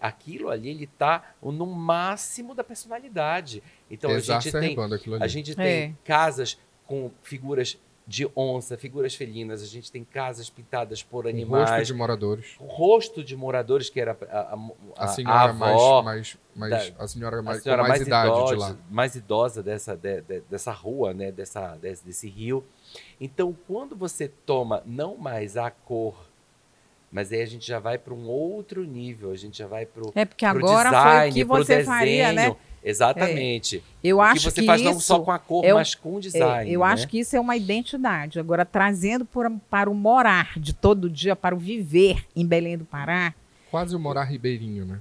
Speaker 2: aquilo ali ele está no máximo da personalidade. Então a gente tem
Speaker 1: Exacerbando aquilo ali.
Speaker 2: a gente
Speaker 3: É.
Speaker 2: tem casas com figuras de onça, figuras felinas, a gente tem casas pintadas por
Speaker 1: Com rosto
Speaker 2: animais,
Speaker 1: de moradores.
Speaker 2: o rosto de moradores que era a, a,
Speaker 1: A,
Speaker 2: a-
Speaker 1: senhora
Speaker 2: a avó,
Speaker 1: mais, mais, mais
Speaker 2: da-
Speaker 1: a senhora
Speaker 2: a
Speaker 1: mais, com
Speaker 2: senhora
Speaker 1: mais,
Speaker 2: mais,
Speaker 1: idade
Speaker 2: idosa,
Speaker 1: de lá.
Speaker 2: mais idosa dessa, de- de- dessa rua, né? dessa, desse, desse rio. Então, quando você toma não mais a cor, mas aí a gente já vai para um outro nível, a gente já vai para o
Speaker 3: É porque agora foi o que você faria, né?
Speaker 2: Exatamente.
Speaker 3: Eu
Speaker 2: o
Speaker 3: acho
Speaker 2: que você
Speaker 3: que
Speaker 2: faz
Speaker 3: isso
Speaker 2: não só com a cor,
Speaker 3: é o-
Speaker 2: mas com o design.
Speaker 3: É, eu
Speaker 2: né?
Speaker 3: acho que isso é uma identidade. Agora, trazendo por- para o morar de todo dia, para o viver em Belém do Pará,
Speaker 1: Quase o morar ribeirinho, né?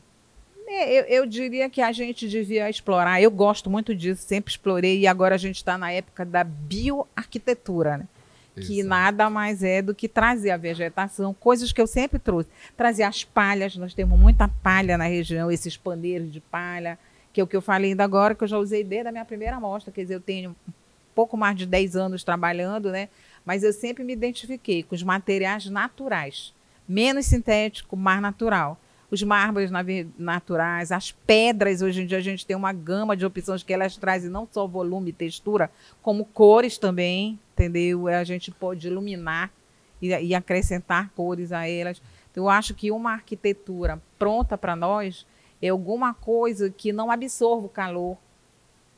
Speaker 3: é, eu, eu diria que a gente devia explorar. Eu gosto muito disso, sempre explorei, e agora a gente está na época da bioarquitetura, né? Que
Speaker 1: Exato.
Speaker 3: nada mais é do que trazer a vegetação, coisas que eu sempre trouxe. Trazer as palhas, nós temos muita palha na região, esses paneiros de palha, que é o que eu falei ainda agora, que eu já usei desde a minha primeira amostra, quer dizer, eu tenho um pouco mais de 10 anos trabalhando, né? Mas eu sempre me identifiquei com os materiais naturais, menos sintético, mais natural. Os mármores naturais, as pedras, hoje em dia a gente tem uma gama de opções que elas trazem não só volume e textura, como cores também, entendeu? A gente pode iluminar e, e acrescentar cores a elas. Então, eu acho que uma arquitetura pronta para nós é alguma coisa que não absorva o calor,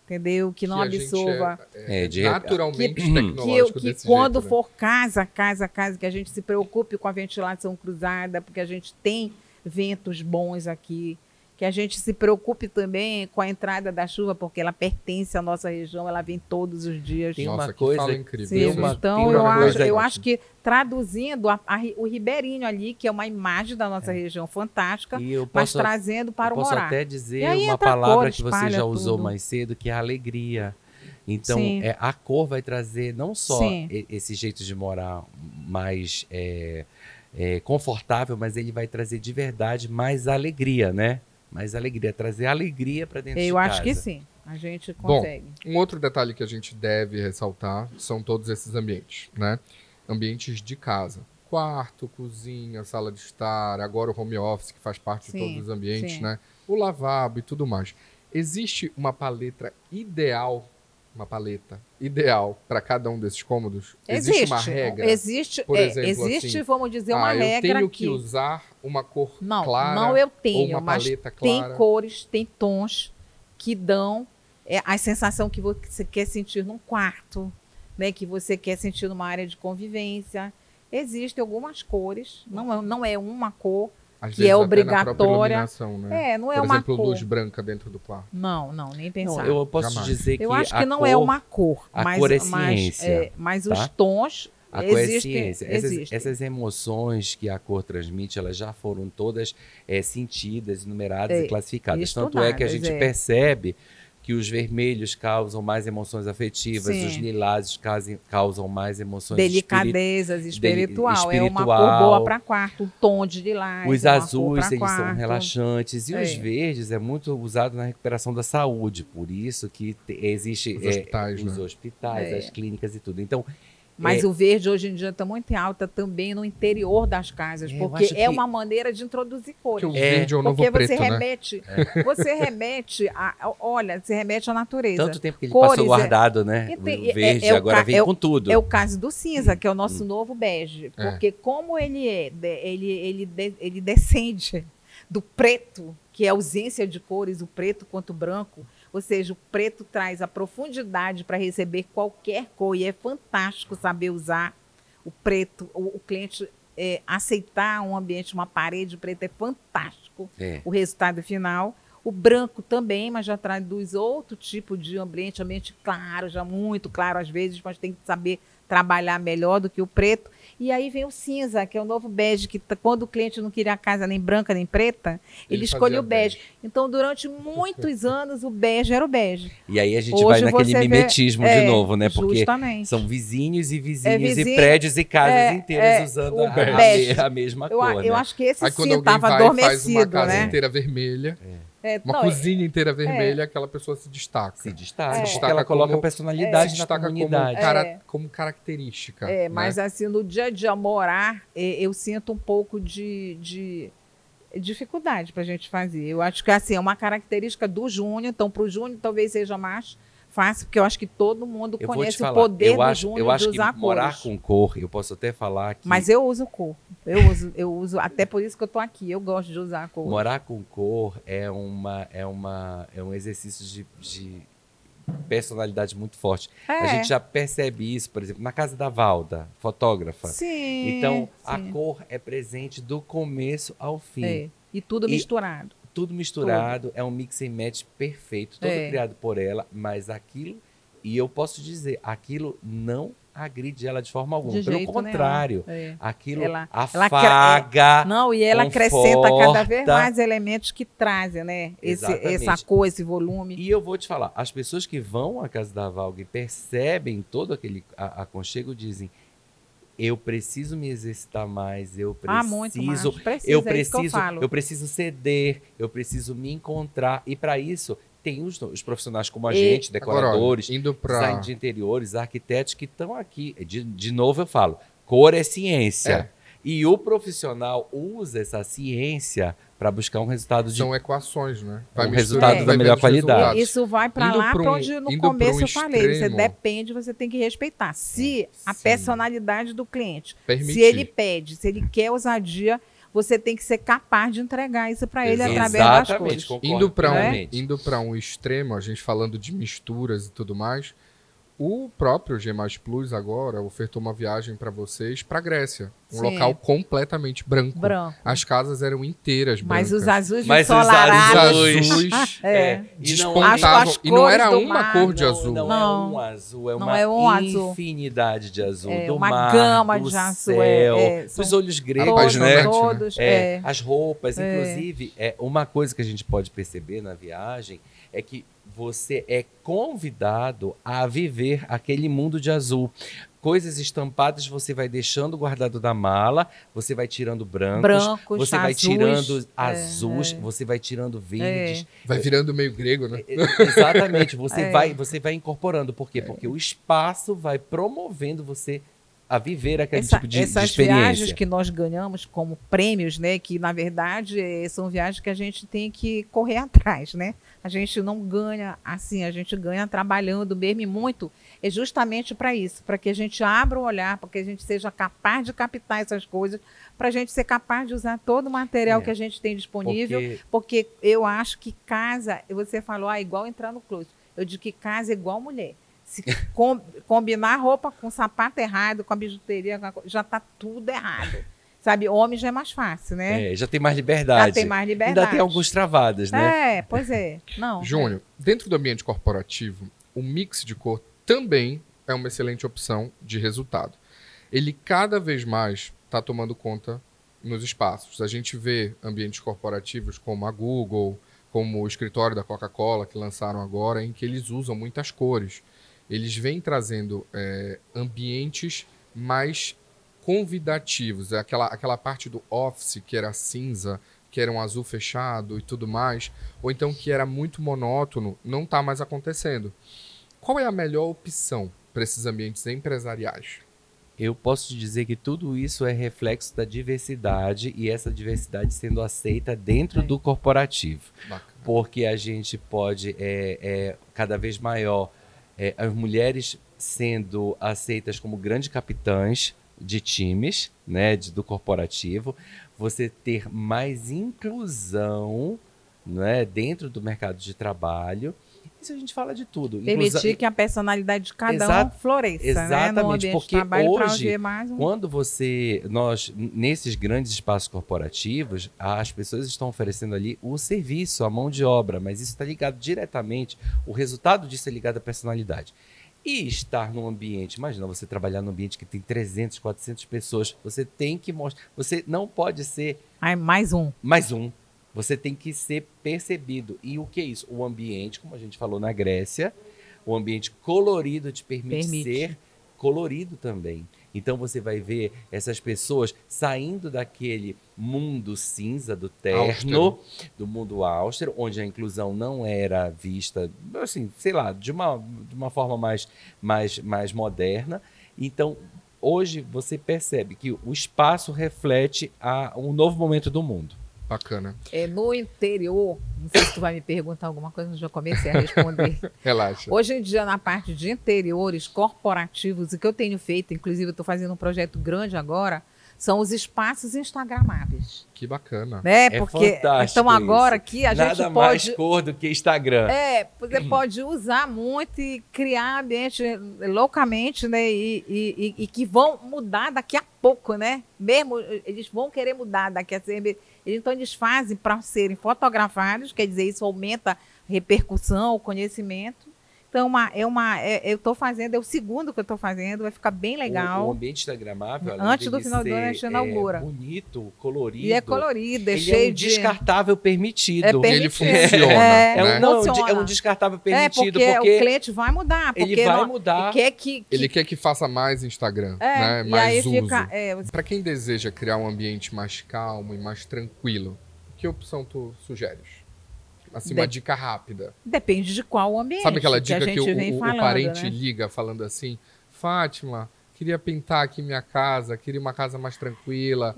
Speaker 3: entendeu? Que não
Speaker 1: gente
Speaker 3: absorva.
Speaker 2: É, de-
Speaker 1: naturalmente
Speaker 3: que,
Speaker 1: tecnológico
Speaker 3: que, eu- que
Speaker 1: desse
Speaker 3: quando
Speaker 1: jeito, né?
Speaker 3: for casa, casa, casa, que a gente se preocupe com a ventilação cruzada, porque a gente tem ventos bons aqui. Que a gente se preocupe também com a entrada da chuva, porque ela pertence à nossa região, ela vem todos os dias.
Speaker 2: Tem
Speaker 1: Nossa,
Speaker 2: uma
Speaker 1: que
Speaker 2: coisa-
Speaker 1: fala incrível.
Speaker 3: Sim,
Speaker 2: uma-
Speaker 3: então eu, acho, eu acho que traduzindo a- a o ribeirinho ali, que é uma imagem da nossa região fantástica,
Speaker 2: E eu
Speaker 3: mas
Speaker 2: posso,
Speaker 3: trazendo para
Speaker 2: eu
Speaker 3: o
Speaker 2: posso
Speaker 3: morar.
Speaker 2: até dizer
Speaker 3: aí
Speaker 2: uma palavra
Speaker 3: cores,
Speaker 2: que você já usou
Speaker 3: tudo.
Speaker 2: mais cedo, que é a alegria. Então, é, a cor vai trazer não só
Speaker 3: Sim.
Speaker 2: esse jeito de morar mais é, é, confortável, mas ele vai trazer de verdade mais alegria, né? Mais alegria, trazer alegria para dentro de
Speaker 3: Eu
Speaker 2: casa.
Speaker 3: acho que sim, a gente
Speaker 1: Bom,
Speaker 3: consegue.
Speaker 1: Um outro detalhe que a gente deve ressaltar são todos esses ambientes, né? Ambientes de casa. Quarto, cozinha, sala de estar, agora o home office, que faz parte
Speaker 3: Sim,
Speaker 1: de todos os ambientes,
Speaker 3: sim.
Speaker 1: né? O lavabo e tudo mais. Existe uma paleta ideal, uma paleta ideal para cada um desses cômodos?
Speaker 3: Existe,
Speaker 1: uma regra?
Speaker 3: Existe,
Speaker 1: por
Speaker 3: é,
Speaker 1: exemplo,
Speaker 3: existe,
Speaker 1: assim,
Speaker 3: vamos dizer, uma
Speaker 1: ah,
Speaker 3: regra
Speaker 1: eu tenho
Speaker 3: que...
Speaker 1: que usar uma cor
Speaker 3: Não,
Speaker 1: clara
Speaker 3: não eu
Speaker 1: ou
Speaker 3: tenho,
Speaker 1: uma
Speaker 3: mas
Speaker 1: paleta
Speaker 3: tem
Speaker 1: clara.
Speaker 3: cores, tem tons que dão é, a sensação que você quer sentir num quarto, né? Que você quer sentir numa área de convivência. Existem algumas cores, não é, não é uma cor.
Speaker 1: Às
Speaker 3: que é obrigatória.
Speaker 1: né?
Speaker 3: É, não é
Speaker 1: Por
Speaker 3: uma
Speaker 1: exemplo,
Speaker 3: cor.
Speaker 1: luz branca dentro do quarto.
Speaker 3: Não, não, nem
Speaker 2: Não,
Speaker 3: pensar.
Speaker 2: eu posso
Speaker 1: Jamais.
Speaker 2: dizer que
Speaker 3: Eu acho
Speaker 2: a
Speaker 3: que não
Speaker 2: cor,
Speaker 3: é uma cor,
Speaker 2: a
Speaker 3: mas,
Speaker 2: cor é
Speaker 3: mas,
Speaker 2: ciência,
Speaker 3: é, mas os
Speaker 2: tá?
Speaker 3: tons
Speaker 2: A cor é
Speaker 3: existem.
Speaker 2: ciência. Essas,
Speaker 3: existem.
Speaker 2: essas emoções que a cor transmite, elas já foram todas é, sentidas, numeradas
Speaker 3: É,
Speaker 2: e classificadas. Tanto é que a gente
Speaker 3: é.
Speaker 2: percebe que os vermelhos causam mais emoções afetivas,
Speaker 3: Sim.
Speaker 2: os lilazes causam, mais emoções
Speaker 3: Delicadezas, espiritual. É uma cor
Speaker 2: espiritual.
Speaker 3: boa para quarto. Um tom de lilás.
Speaker 2: Os
Speaker 3: é
Speaker 2: azuis, eles são relaxantes. E os
Speaker 3: É.
Speaker 2: verdes é muito usado na recuperação da saúde. Por isso que te- existe
Speaker 1: Os
Speaker 2: é,
Speaker 1: hospitais,
Speaker 2: os
Speaker 1: né?
Speaker 2: hospitais,
Speaker 3: É.
Speaker 2: as clínicas e tudo. Então,
Speaker 3: Mas
Speaker 2: É.
Speaker 3: o verde hoje em dia está muito em alta também no interior das casas,
Speaker 2: É,
Speaker 3: porque é
Speaker 2: que-
Speaker 3: uma maneira de introduzir cores.
Speaker 1: Porque o
Speaker 2: É,
Speaker 1: verde é o novo
Speaker 3: Porque
Speaker 1: preto,
Speaker 3: você
Speaker 1: né?
Speaker 3: remete, você remete a, olha, você remete à natureza.
Speaker 2: tanto tempo que ele
Speaker 3: Cores,
Speaker 2: passou
Speaker 3: é-
Speaker 2: guardado, né?
Speaker 3: E tem-
Speaker 2: o
Speaker 3: é-
Speaker 2: verde
Speaker 3: é o
Speaker 2: agora vem
Speaker 3: é
Speaker 2: com tudo.
Speaker 3: É o caso do cinza, que é o
Speaker 2: Hum.
Speaker 3: nosso novo bege,
Speaker 1: É.
Speaker 3: porque como ele é, ele ele de- ele descende do preto, que é a ausência de cores, o preto quanto o branco, ou seja, o preto traz a profundidade para receber qualquer cor e é fantástico saber usar o preto, o, o cliente é, aceitar um ambiente, uma parede preta é fantástico
Speaker 2: É.
Speaker 3: o resultado final. O branco também, mas já traduz outro tipo de ambiente, ambiente claro, já muito claro às vezes, mas tem que saber trabalhar melhor do que o preto. E aí vem o cinza, que é o novo bege, que tá- quando o cliente não queria a casa nem branca nem preta, ele,
Speaker 1: Ele
Speaker 3: escolheu o bege. Então, durante muitos anos, o bege era o bege.
Speaker 2: E aí a gente
Speaker 3: Hoje
Speaker 2: vai naquele
Speaker 3: você vê-
Speaker 2: mimetismo de
Speaker 3: é,
Speaker 2: novo, né? Porque
Speaker 3: Justamente.
Speaker 2: são vizinhos e vizinhos e
Speaker 3: vizinho,
Speaker 2: prédios e casas
Speaker 3: é,
Speaker 2: inteiras
Speaker 3: é,
Speaker 2: usando
Speaker 3: o
Speaker 2: a,
Speaker 3: bege.
Speaker 2: a mesma
Speaker 3: eu,
Speaker 2: cor,
Speaker 3: eu
Speaker 2: né?
Speaker 3: acho que esse
Speaker 1: Aí
Speaker 3: sim estava
Speaker 1: e faz uma
Speaker 3: adormecido,
Speaker 1: casa
Speaker 3: né?
Speaker 1: inteira vermelha,
Speaker 3: É,
Speaker 1: Uma
Speaker 3: não,
Speaker 1: cozinha inteira vermelha, aquela pessoa se destaca.
Speaker 2: Se destaca,
Speaker 3: É.
Speaker 2: porque
Speaker 1: Destaca
Speaker 2: ela coloca
Speaker 1: como-
Speaker 2: personalidade
Speaker 1: se
Speaker 2: na
Speaker 1: destaca como, cara-
Speaker 3: É.
Speaker 1: como característica.
Speaker 3: É,
Speaker 1: né?
Speaker 3: mas assim, no dia a dia morar, é, eu sinto um pouco de, de dificuldade para a gente fazer. Eu acho que assim, é uma característica do Júnior, então para o Júnior talvez seja mais fácil, porque eu acho que todo mundo
Speaker 2: Eu
Speaker 3: conhece
Speaker 2: falar,
Speaker 3: o poder
Speaker 2: eu
Speaker 3: do
Speaker 2: acho,
Speaker 3: Júnior
Speaker 2: eu
Speaker 3: de
Speaker 2: acho que
Speaker 3: usar
Speaker 2: morar
Speaker 3: cores.
Speaker 2: com cor, eu posso até falar que
Speaker 3: Mas eu uso cor. Eu uso, eu uso, até por isso que eu tô aqui. Eu gosto de usar cor.
Speaker 2: morar com cor é uma é uma é um exercício de, de personalidade muito forte.
Speaker 3: É.
Speaker 2: A gente já percebe isso, por exemplo, na casa da Valda, fotógrafa.
Speaker 3: Sim.
Speaker 2: Então, a
Speaker 3: sim.
Speaker 2: cor é presente do começo ao fim.
Speaker 3: É. E tudo
Speaker 2: E-
Speaker 3: misturado.
Speaker 2: Tudo misturado, é um mix and match perfeito, todo
Speaker 3: É.
Speaker 2: criado por ela, mas aquilo, e eu posso dizer, aquilo não agride ela de forma alguma.
Speaker 3: De
Speaker 2: Pelo contrário.
Speaker 3: É.
Speaker 2: aquilo
Speaker 3: Ela- ela cre-
Speaker 2: afaga.
Speaker 3: Não, e ela acrescenta cada vez
Speaker 2: conforta.
Speaker 3: mais elementos que trazem, né? Esse, essa cor, esse volume.
Speaker 2: E eu vou te falar, as pessoas que vão à casa da Valga e percebem todo aquele aconchego dizem: eu preciso me exercitar mais, eu preciso,
Speaker 3: ah, muito mais. Precisa,
Speaker 2: eu
Speaker 3: é eu
Speaker 2: preciso,
Speaker 3: falo.
Speaker 2: eu preciso ceder, eu preciso me encontrar e para isso tem os, os profissionais como a
Speaker 3: E-
Speaker 2: gente,
Speaker 1: Agora,
Speaker 2: decoradores,
Speaker 1: indo
Speaker 2: design
Speaker 1: para
Speaker 2: de interiores, arquitetos que estão aqui. De, de novo eu falo, cor é ciência.
Speaker 1: É.
Speaker 2: E o profissional usa essa ciência para buscar um resultado de
Speaker 1: são equações, né?
Speaker 2: Um
Speaker 1: misturando,
Speaker 2: resultado
Speaker 1: vai
Speaker 2: da melhor qualidade.
Speaker 1: resultados.
Speaker 3: Isso vai para lá para
Speaker 1: um-
Speaker 3: onde no começo
Speaker 1: um
Speaker 3: eu falei. Você depende, você tem que respeitar. Se a
Speaker 1: Sim.
Speaker 3: personalidade do cliente,
Speaker 1: Permitir.
Speaker 3: se ele pede, se ele quer ousadia, você tem que ser capaz de entregar isso para ele através das
Speaker 2: Exatamente,
Speaker 3: cores.
Speaker 2: concordo
Speaker 1: Indo para um, indo um extremo, a gente falando de misturas e tudo mais, o próprio G Plus agora ofertou uma viagem para vocês para Grécia, um
Speaker 3: Sim.
Speaker 1: local completamente branco.
Speaker 3: Branco.
Speaker 1: As casas eram inteiras
Speaker 3: Mas
Speaker 1: brancas.
Speaker 3: os azuis
Speaker 2: Mas os
Speaker 1: Os
Speaker 3: ensolarados.
Speaker 1: azuis
Speaker 3: É.
Speaker 2: E não-
Speaker 1: despontavam.
Speaker 3: As- as
Speaker 1: e não era uma
Speaker 3: mar,
Speaker 1: cor de
Speaker 2: não,
Speaker 1: azul.
Speaker 2: Não,
Speaker 3: Não.
Speaker 2: é um azul, é
Speaker 3: Não
Speaker 2: uma
Speaker 3: é um azul.
Speaker 2: infinidade de azul.
Speaker 3: É,
Speaker 2: do
Speaker 3: uma
Speaker 2: mar,
Speaker 3: gama
Speaker 2: do
Speaker 3: de azul,
Speaker 2: céu,
Speaker 3: é, é,
Speaker 2: dos
Speaker 3: são
Speaker 2: olhos gregos,
Speaker 3: Todos,
Speaker 2: né?
Speaker 1: Apaixonante,
Speaker 3: todos.
Speaker 2: É,
Speaker 3: É.
Speaker 2: As roupas,
Speaker 3: É.
Speaker 2: inclusive, é uma coisa que a gente pode perceber na viagem é que você é convidado a viver aquele mundo de azul. Coisas estampadas você vai deixando guardado da mala, você vai tirando brancos,
Speaker 3: Brancos,
Speaker 2: você vai
Speaker 3: azuis.
Speaker 2: tirando
Speaker 3: É,
Speaker 2: azuis,
Speaker 3: é.
Speaker 2: você vai tirando verdes,
Speaker 1: Vai virando meio grego, né?
Speaker 2: Exatamente, você,
Speaker 3: É.
Speaker 2: vai, você vai incorporando. Por quê? Porque o espaço vai promovendo você a viver aquele
Speaker 3: Essa-
Speaker 2: tipo de, de
Speaker 3: essas
Speaker 2: experiência.
Speaker 3: viagens que nós ganhamos como prêmios, né? Que na verdade eh, são viagens que a gente tem que correr atrás, né? A gente não ganha assim, a gente ganha trabalhando mesmo e muito. É justamente para isso, para que a gente abra o olhar, para que a gente seja capaz de captar essas coisas, para a gente ser capaz de usar todo o material
Speaker 2: É.
Speaker 3: que a gente tem disponível,
Speaker 2: Porque
Speaker 3: porque eu acho que casa, você falou, ah, igual entrar no closet. Eu digo que casa é igual mulher. Se com- combinar roupa com sapato errado, com a bijuteria, já está tudo errado. Sabe, homem já é mais fácil, né?
Speaker 2: é, já tem mais liberdade.
Speaker 3: já tem mais liberdade.
Speaker 2: Ainda tem alguns travadas, né?
Speaker 3: É, pois é. Não.
Speaker 1: Júnior, dentro do ambiente corporativo, o mix de cor também é uma excelente opção de resultado. Ele cada vez mais está tomando conta nos espaços. A gente vê ambientes corporativos como a Google, como o escritório da Coca-Cola, que lançaram agora, em que eles usam muitas cores. Eles vêm trazendo é, ambientes mais convidativos. É Aquela, aquela parte do office que era cinza, que era um azul fechado e tudo mais, ou então que era muito monótono, não está mais acontecendo. Qual é a melhor opção para esses ambientes empresariais?
Speaker 2: Eu posso te dizer que tudo isso é reflexo da diversidade e essa diversidade sendo aceita dentro
Speaker 3: É.
Speaker 2: do corporativo.
Speaker 1: Bacana.
Speaker 2: porque a gente pode é, é, cada vez maior é, as mulheres sendo aceitas como grandes capitãs de times, né, de- do corporativo, você ter mais inclusão, né, dentro do mercado de trabalho. Isso a gente fala de tudo. Inclusa-
Speaker 3: Permitir que a personalidade de cada
Speaker 2: Exato-
Speaker 3: um floresça, né?
Speaker 2: Exatamente,
Speaker 3: ambiente
Speaker 2: porque hoje,
Speaker 3: um...
Speaker 2: Quando você, nós, nesses grandes espaços corporativos, as pessoas estão oferecendo ali o serviço, a mão de obra, mas isso está ligado diretamente, o resultado disso é ligado à personalidade. E estar num ambiente, imagina você trabalhar num ambiente que tem 300, 400 pessoas, você tem que mostrar, você não pode ser
Speaker 3: Ai, mais um.
Speaker 2: mais um. Você tem que ser percebido. E o que é isso? O ambiente, como a gente falou na Grécia, o ambiente colorido te permite,
Speaker 3: Permite.
Speaker 2: ser colorido também. Então você vai ver essas pessoas saindo daquele mundo cinza do terno,
Speaker 1: Austero.
Speaker 2: do mundo austero, onde a inclusão não era vista, assim, sei lá, de uma, de uma forma mais, mais, mais moderna. Então, hoje você percebe que o espaço reflete a, um novo momento do mundo.
Speaker 1: Bacana.
Speaker 3: É, no interior, não sei se tu vai me perguntar alguma coisa, mas já comecei a responder.
Speaker 1: Relaxa.
Speaker 3: Hoje em dia, na parte de interiores corporativos, o que eu tenho feito, inclusive eu estou fazendo um projeto grande agora, são os espaços instagramáveis.
Speaker 1: Que bacana.
Speaker 3: Né?
Speaker 2: É
Speaker 3: Porque
Speaker 2: fantástico
Speaker 3: então agora
Speaker 2: isso.
Speaker 3: aqui a
Speaker 2: Nada
Speaker 3: gente
Speaker 2: mais
Speaker 3: pode.
Speaker 2: cor do que Instagram.
Speaker 3: É, você pode usar muito e criar ambiente loucamente, né? E, e- e- e que vão mudar daqui a pouco, né? Mesmo eles vão querer mudar daqui a sempre. Então eles fazem para serem fotografados, quer dizer, isso aumenta a repercussão, o conhecimento. Então, uma, é uma, é- eu estou fazendo, é o segundo que eu estou fazendo, vai ficar bem legal.
Speaker 2: O, o ambiente instagramável, além
Speaker 3: Antes do final do ano, a gente inaugura.
Speaker 2: É, bonito, colorido.
Speaker 3: e é colorido, é
Speaker 2: ele
Speaker 3: cheio
Speaker 2: é um
Speaker 3: de.
Speaker 2: descartável permitido.
Speaker 3: É
Speaker 1: Ele
Speaker 3: permitido.
Speaker 1: funciona,
Speaker 3: É,
Speaker 2: É
Speaker 1: né?
Speaker 2: um, não,
Speaker 3: Funciona.
Speaker 2: é um descartável
Speaker 3: É,
Speaker 2: permitido
Speaker 3: porque,
Speaker 2: porque,
Speaker 3: o cliente vai mudar. Porque
Speaker 2: ele vai
Speaker 3: não-
Speaker 2: mudar.
Speaker 3: Ele quer que, que
Speaker 1: Ele quer que faça mais Instagram,
Speaker 3: É,
Speaker 1: né?
Speaker 3: e
Speaker 1: Mais
Speaker 3: aí
Speaker 1: uso.
Speaker 3: fica. É,
Speaker 1: Para quem deseja criar um ambiente mais calmo e mais tranquilo, que opção tu sugeres? Assim, uma
Speaker 3: De-
Speaker 1: dica rápida.
Speaker 3: depende de qual ambiente.
Speaker 1: Sabe aquela dica que,
Speaker 3: gente
Speaker 1: o,
Speaker 3: vem
Speaker 1: o- o
Speaker 3: falando,
Speaker 1: parente
Speaker 3: né?
Speaker 1: liga falando assim: Fátima, queria pintar aqui minha casa, queria uma casa mais tranquila.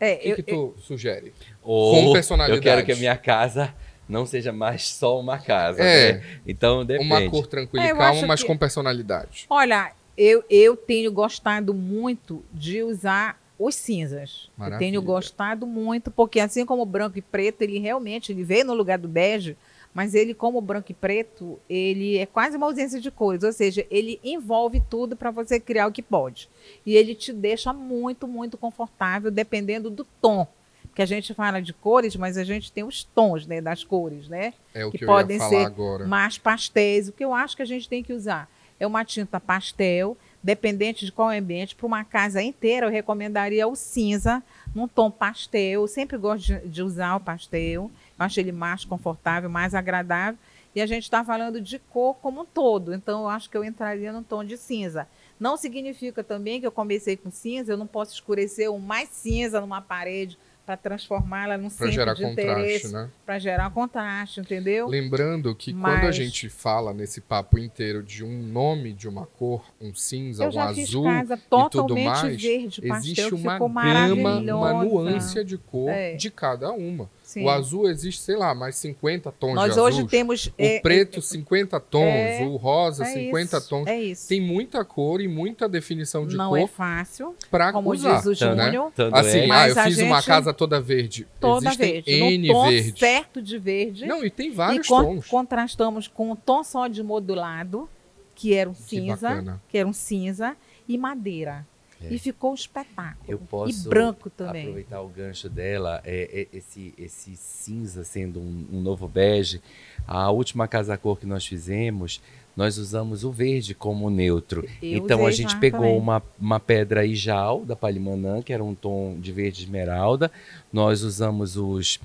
Speaker 3: É,
Speaker 1: O que,
Speaker 3: eu-
Speaker 1: que tu sugere?
Speaker 2: Ou
Speaker 1: Com personalidade.
Speaker 2: eu quero que a minha casa não seja mais só uma casa.
Speaker 1: É.
Speaker 2: né? Então depende.
Speaker 1: Uma cor tranquila
Speaker 3: É,
Speaker 1: e
Speaker 3: eu
Speaker 1: calma, mas
Speaker 3: que-
Speaker 1: com personalidade.
Speaker 3: olha, eu, eu tenho gostado muito de usar os cinzas. Eu
Speaker 1: Maravilha.
Speaker 3: tenho gostado muito, porque assim como o branco e preto, ele realmente ele veio no lugar do bege, mas ele, como branco e preto, ele é quase uma ausência de cores, ou seja, ele envolve tudo para você criar o que pode. E ele te deixa muito, muito confortável, dependendo do tom. Porque a gente fala de cores, mas a gente tem os tons né, das cores, né?
Speaker 1: É o
Speaker 3: que
Speaker 1: que, eu
Speaker 3: podem ser
Speaker 1: agora.
Speaker 3: mais pastéis. O que eu acho que a gente tem que usar é uma tinta pastel, dependente de qual ambiente. Para uma casa inteira, eu recomendaria o cinza, num tom pastel. Eu sempre gosto de, de usar o pastel. Eu acho ele mais confortável, mais agradável. E a gente está falando de cor como um todo. Então, eu acho que eu entraria no tom de cinza. Não significa também que eu comecei com cinza, eu não posso escurecer um mais cinza numa parede para transformá-la num
Speaker 1: Pra
Speaker 3: centro
Speaker 1: gerar
Speaker 3: de
Speaker 1: contraste,
Speaker 3: interesse,
Speaker 1: né?
Speaker 3: para gerar contraste, entendeu?
Speaker 1: Lembrando que quando a
Speaker 3: Mas-
Speaker 1: gente fala nesse papo inteiro de um nome de uma cor, um cinza, um azul,
Speaker 3: casa
Speaker 1: tudo
Speaker 3: totalmente
Speaker 1: mais,
Speaker 3: verde,
Speaker 1: existe uma gama, uma nuance de cor
Speaker 3: É.
Speaker 1: de cada uma.
Speaker 3: Sim.
Speaker 1: O azul existe, sei lá, mais 50 tons
Speaker 3: Nós
Speaker 1: de
Speaker 3: hoje
Speaker 1: azul.
Speaker 3: temos...
Speaker 1: O
Speaker 3: é,
Speaker 1: preto, 50 tons.
Speaker 3: é,
Speaker 1: o rosa,
Speaker 3: é
Speaker 1: 50
Speaker 3: isso,
Speaker 1: tons.
Speaker 3: É isso.
Speaker 1: Tem muita cor e muita definição de
Speaker 3: Não
Speaker 1: cor
Speaker 3: é fácil,
Speaker 1: pra
Speaker 3: como
Speaker 1: usar.
Speaker 3: diz o
Speaker 1: né?
Speaker 3: Júnior,
Speaker 2: Tanto
Speaker 1: Assim,
Speaker 2: é,
Speaker 1: ah,
Speaker 3: Mas
Speaker 1: eu fiz uma
Speaker 3: gente-
Speaker 1: casa toda verde.
Speaker 3: toda
Speaker 1: Existem
Speaker 3: verde.
Speaker 1: N
Speaker 3: no tom
Speaker 1: verde.
Speaker 3: certo de verde.
Speaker 1: Não, e tem
Speaker 3: e
Speaker 1: vários
Speaker 3: con-
Speaker 1: tons.
Speaker 3: contrastamos com um tom só de modulado, que era um
Speaker 1: Que
Speaker 3: cinza,
Speaker 1: bacana.
Speaker 3: que era um cinza, e madeira.
Speaker 2: É.
Speaker 3: E ficou um espetáculo.
Speaker 2: Eu posso
Speaker 3: e branco também.
Speaker 2: aproveitar o gancho dela, é, é, esse, esse cinza sendo um, um novo bege. A última casa cor que nós fizemos, nós usamos o verde como neutro.
Speaker 3: Eu
Speaker 2: então a gente pegou
Speaker 3: também.
Speaker 2: uma, uma pedra ijal da Palimanã, que era um tom de verde esmeralda. Nós usamos os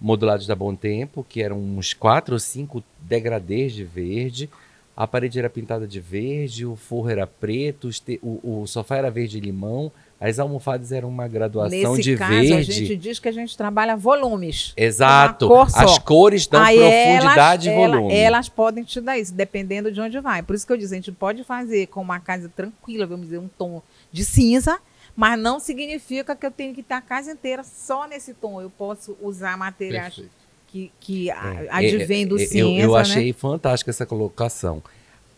Speaker 2: modulados da Bom Tempo, que eram uns quatro ou cinco degradês de verde. A parede era pintada de verde, o forro era preto, te- o, o sofá era verde limão, as almofadas eram uma graduação
Speaker 3: Nesse
Speaker 2: de
Speaker 3: caso,
Speaker 2: verde.
Speaker 3: a gente diz que a gente trabalha volumes.
Speaker 2: Exato.
Speaker 3: cor.
Speaker 2: As cores dão
Speaker 3: Aí
Speaker 2: profundidade
Speaker 3: elas,
Speaker 2: e volume.
Speaker 3: elas podem te dar isso, dependendo de onde vai. Por isso que eu disse, a gente pode fazer com uma casa tranquila, vamos dizer, um tom de cinza, mas não significa que eu tenho que ter a casa inteira só nesse tom. Eu posso usar materiais
Speaker 1: Perfeito.
Speaker 3: Que, que a-
Speaker 2: É,
Speaker 3: advêm do
Speaker 2: é, é,
Speaker 3: cinza,
Speaker 2: Eu, eu
Speaker 3: né?
Speaker 2: achei fantástica essa colocação.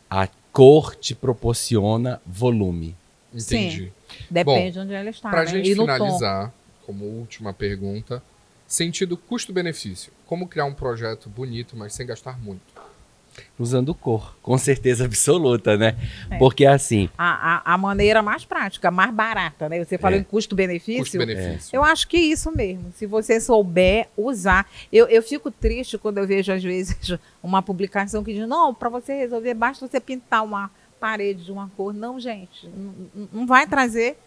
Speaker 2: A cor te proporciona volume.
Speaker 1: Entendi.
Speaker 3: Depende de onde ela está.
Speaker 1: Pra
Speaker 3: né?
Speaker 1: gente
Speaker 3: e
Speaker 1: finalizar, como última pergunta, sentido custo-benefício. Como criar um projeto bonito, mas sem gastar muito?
Speaker 2: Usando cor, com certeza absoluta, né?
Speaker 3: É.
Speaker 2: Porque assim,
Speaker 3: A, a, a maneira mais prática, mais barata, né? Você falou
Speaker 2: É.
Speaker 3: em custo-benefício.
Speaker 1: Custo-benefício.
Speaker 3: Eu acho que é isso mesmo. Se você souber usar. Eu, eu fico triste quando eu vejo, às vezes, uma publicação que diz: não, para você resolver, basta você pintar uma parede de uma cor. Não, gente. Não- não vai trazer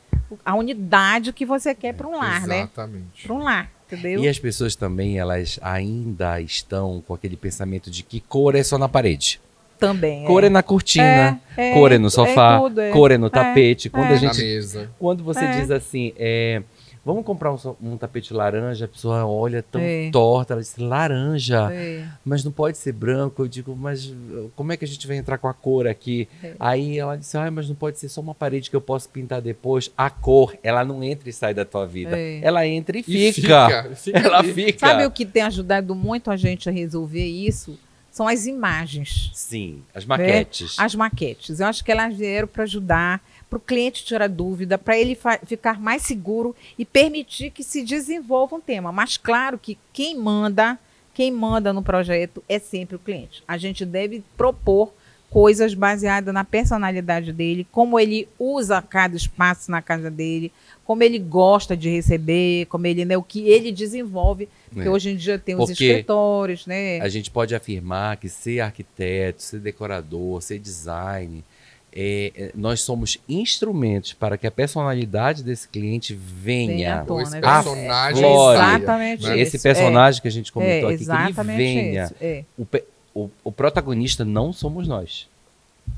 Speaker 3: a unidade que você quer para um lar, né?
Speaker 1: Exatamente.
Speaker 3: Para um lar, entendeu?
Speaker 2: e as pessoas também, elas ainda estão com aquele pensamento de que cor é só na parede.
Speaker 3: também.
Speaker 2: Cor é na cortina,
Speaker 3: É, é,
Speaker 2: cor é no
Speaker 3: é
Speaker 2: sofá,
Speaker 3: tudo, é.
Speaker 2: cor é no tapete. Quando
Speaker 3: é.
Speaker 2: a
Speaker 1: Na
Speaker 2: gente
Speaker 1: mesa.
Speaker 2: Quando você
Speaker 3: É.
Speaker 2: diz assim, é, vamos comprar um, um tapete laranja, a pessoa olha tão
Speaker 3: É.
Speaker 2: torta, ela diz laranja,
Speaker 3: É.
Speaker 2: mas não pode ser branco. Eu digo, mas uh, como é que a gente vai entrar com a cor aqui?
Speaker 3: É.
Speaker 2: Aí ela disse, ah, mas não pode ser só uma parede que eu posso pintar depois. A cor, ela não entra e sai da tua vida. Ela entra e
Speaker 1: E
Speaker 2: fica.
Speaker 1: fica,
Speaker 2: Ela
Speaker 1: ali.
Speaker 2: fica.
Speaker 3: Sabe o que tem ajudado muito a gente a resolver isso? São as imagens,
Speaker 2: Sim, as maquetes.
Speaker 3: as maquetes. Eu acho que elas vieram para ajudar, para o cliente tirar dúvida, para ele ficar mais seguro e permitir que se desenvolva um tema. Mas claro que quem manda, quem manda no projeto é sempre o cliente. A gente deve propor coisas baseadas na personalidade dele, como ele usa cada espaço na casa dele, como ele gosta de receber, como ele, né, o que ele desenvolve. Porque
Speaker 2: É.
Speaker 3: hoje em dia tem os
Speaker 2: Porque
Speaker 3: escritórios, né?
Speaker 2: A gente pode afirmar que ser arquiteto, ser decorador, ser design, é, é, nós somos instrumentos para que a personalidade desse cliente
Speaker 3: Venha
Speaker 2: venha.
Speaker 3: tona,
Speaker 1: Esse
Speaker 3: é
Speaker 1: personagem saia,
Speaker 3: Exatamente
Speaker 1: né?
Speaker 2: Esse
Speaker 3: isso,
Speaker 2: personagem que a gente
Speaker 3: é,
Speaker 2: comentou
Speaker 3: é,
Speaker 2: aqui, que ele
Speaker 3: exatamente
Speaker 2: venha.
Speaker 3: isso. É.
Speaker 2: O, o- o protagonista não somos nós.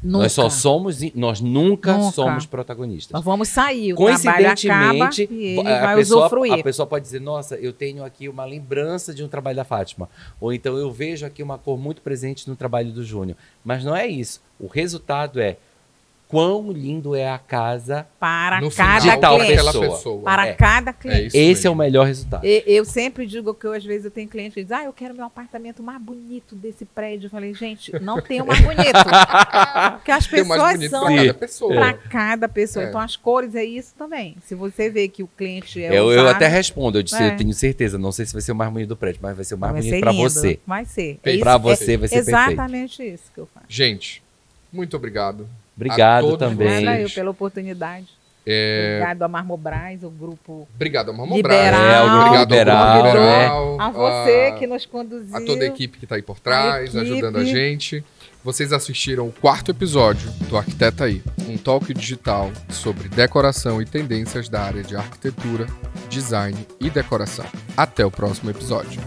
Speaker 3: Nunca.
Speaker 2: Nós só somos, nós nunca,
Speaker 3: Nunca.
Speaker 2: somos protagonistas.
Speaker 3: Nós vamos sair, o trabalho acaba
Speaker 2: Coincidentemente,
Speaker 3: e ele
Speaker 2: a,
Speaker 3: vai
Speaker 2: pessoa,
Speaker 3: usufruir.
Speaker 2: a pessoa pode dizer, nossa, eu tenho aqui uma lembrança de um trabalho da Fátima. Ou então eu vejo aqui uma cor muito presente no trabalho do Júnior. Mas não é isso. O resultado é quão lindo é a casa.
Speaker 3: Para
Speaker 1: no
Speaker 3: cada
Speaker 1: final
Speaker 2: tal pessoa.
Speaker 1: pessoa.
Speaker 3: Para
Speaker 2: É.
Speaker 3: cada
Speaker 1: É
Speaker 3: cliente.
Speaker 1: isso
Speaker 2: Esse é o
Speaker 1: mesmo.
Speaker 2: melhor resultado.
Speaker 3: E- Eu sempre digo que eu, às vezes eu tenho cliente que diz, ah, eu quero meu apartamento mais bonito desse prédio. Eu falei, gente, não tem o mais bonito. Porque as pessoas são
Speaker 2: Sim.
Speaker 1: cada pessoa.
Speaker 3: para cada pessoa.
Speaker 1: É.
Speaker 3: Então as cores é isso também. Se você vê que o cliente é
Speaker 2: eu, eu até respondo, eu disse,
Speaker 3: É.
Speaker 2: eu tenho certeza, não sei se vai ser o mais bonito do prédio, mas vai ser o mais
Speaker 3: vai
Speaker 2: bonito para você.
Speaker 3: Vai ser.
Speaker 1: Perfeito.
Speaker 2: Pra
Speaker 3: isso-
Speaker 2: você vai ser perfeito.
Speaker 3: Exatamente isso que eu faço.
Speaker 1: Gente, muito obrigado.
Speaker 2: Obrigado também.
Speaker 1: Gente.
Speaker 3: pela oportunidade.
Speaker 1: É,
Speaker 3: Obrigado a Marmobras, o grupo.
Speaker 1: Obrigado ao Mamão
Speaker 3: Liberal.
Speaker 2: É,
Speaker 1: Obrigado
Speaker 2: liberal,
Speaker 1: ao liberal.
Speaker 3: A você
Speaker 1: a-
Speaker 3: que nos conduziu.
Speaker 1: a toda a equipe que está aí por trás,
Speaker 3: A
Speaker 1: ajudando a gente. Vocês assistiram o quarto episódio do Arquiteta aí, um talk digital sobre decoração e tendências da área de arquitetura, design e decoração. Até o próximo episódio.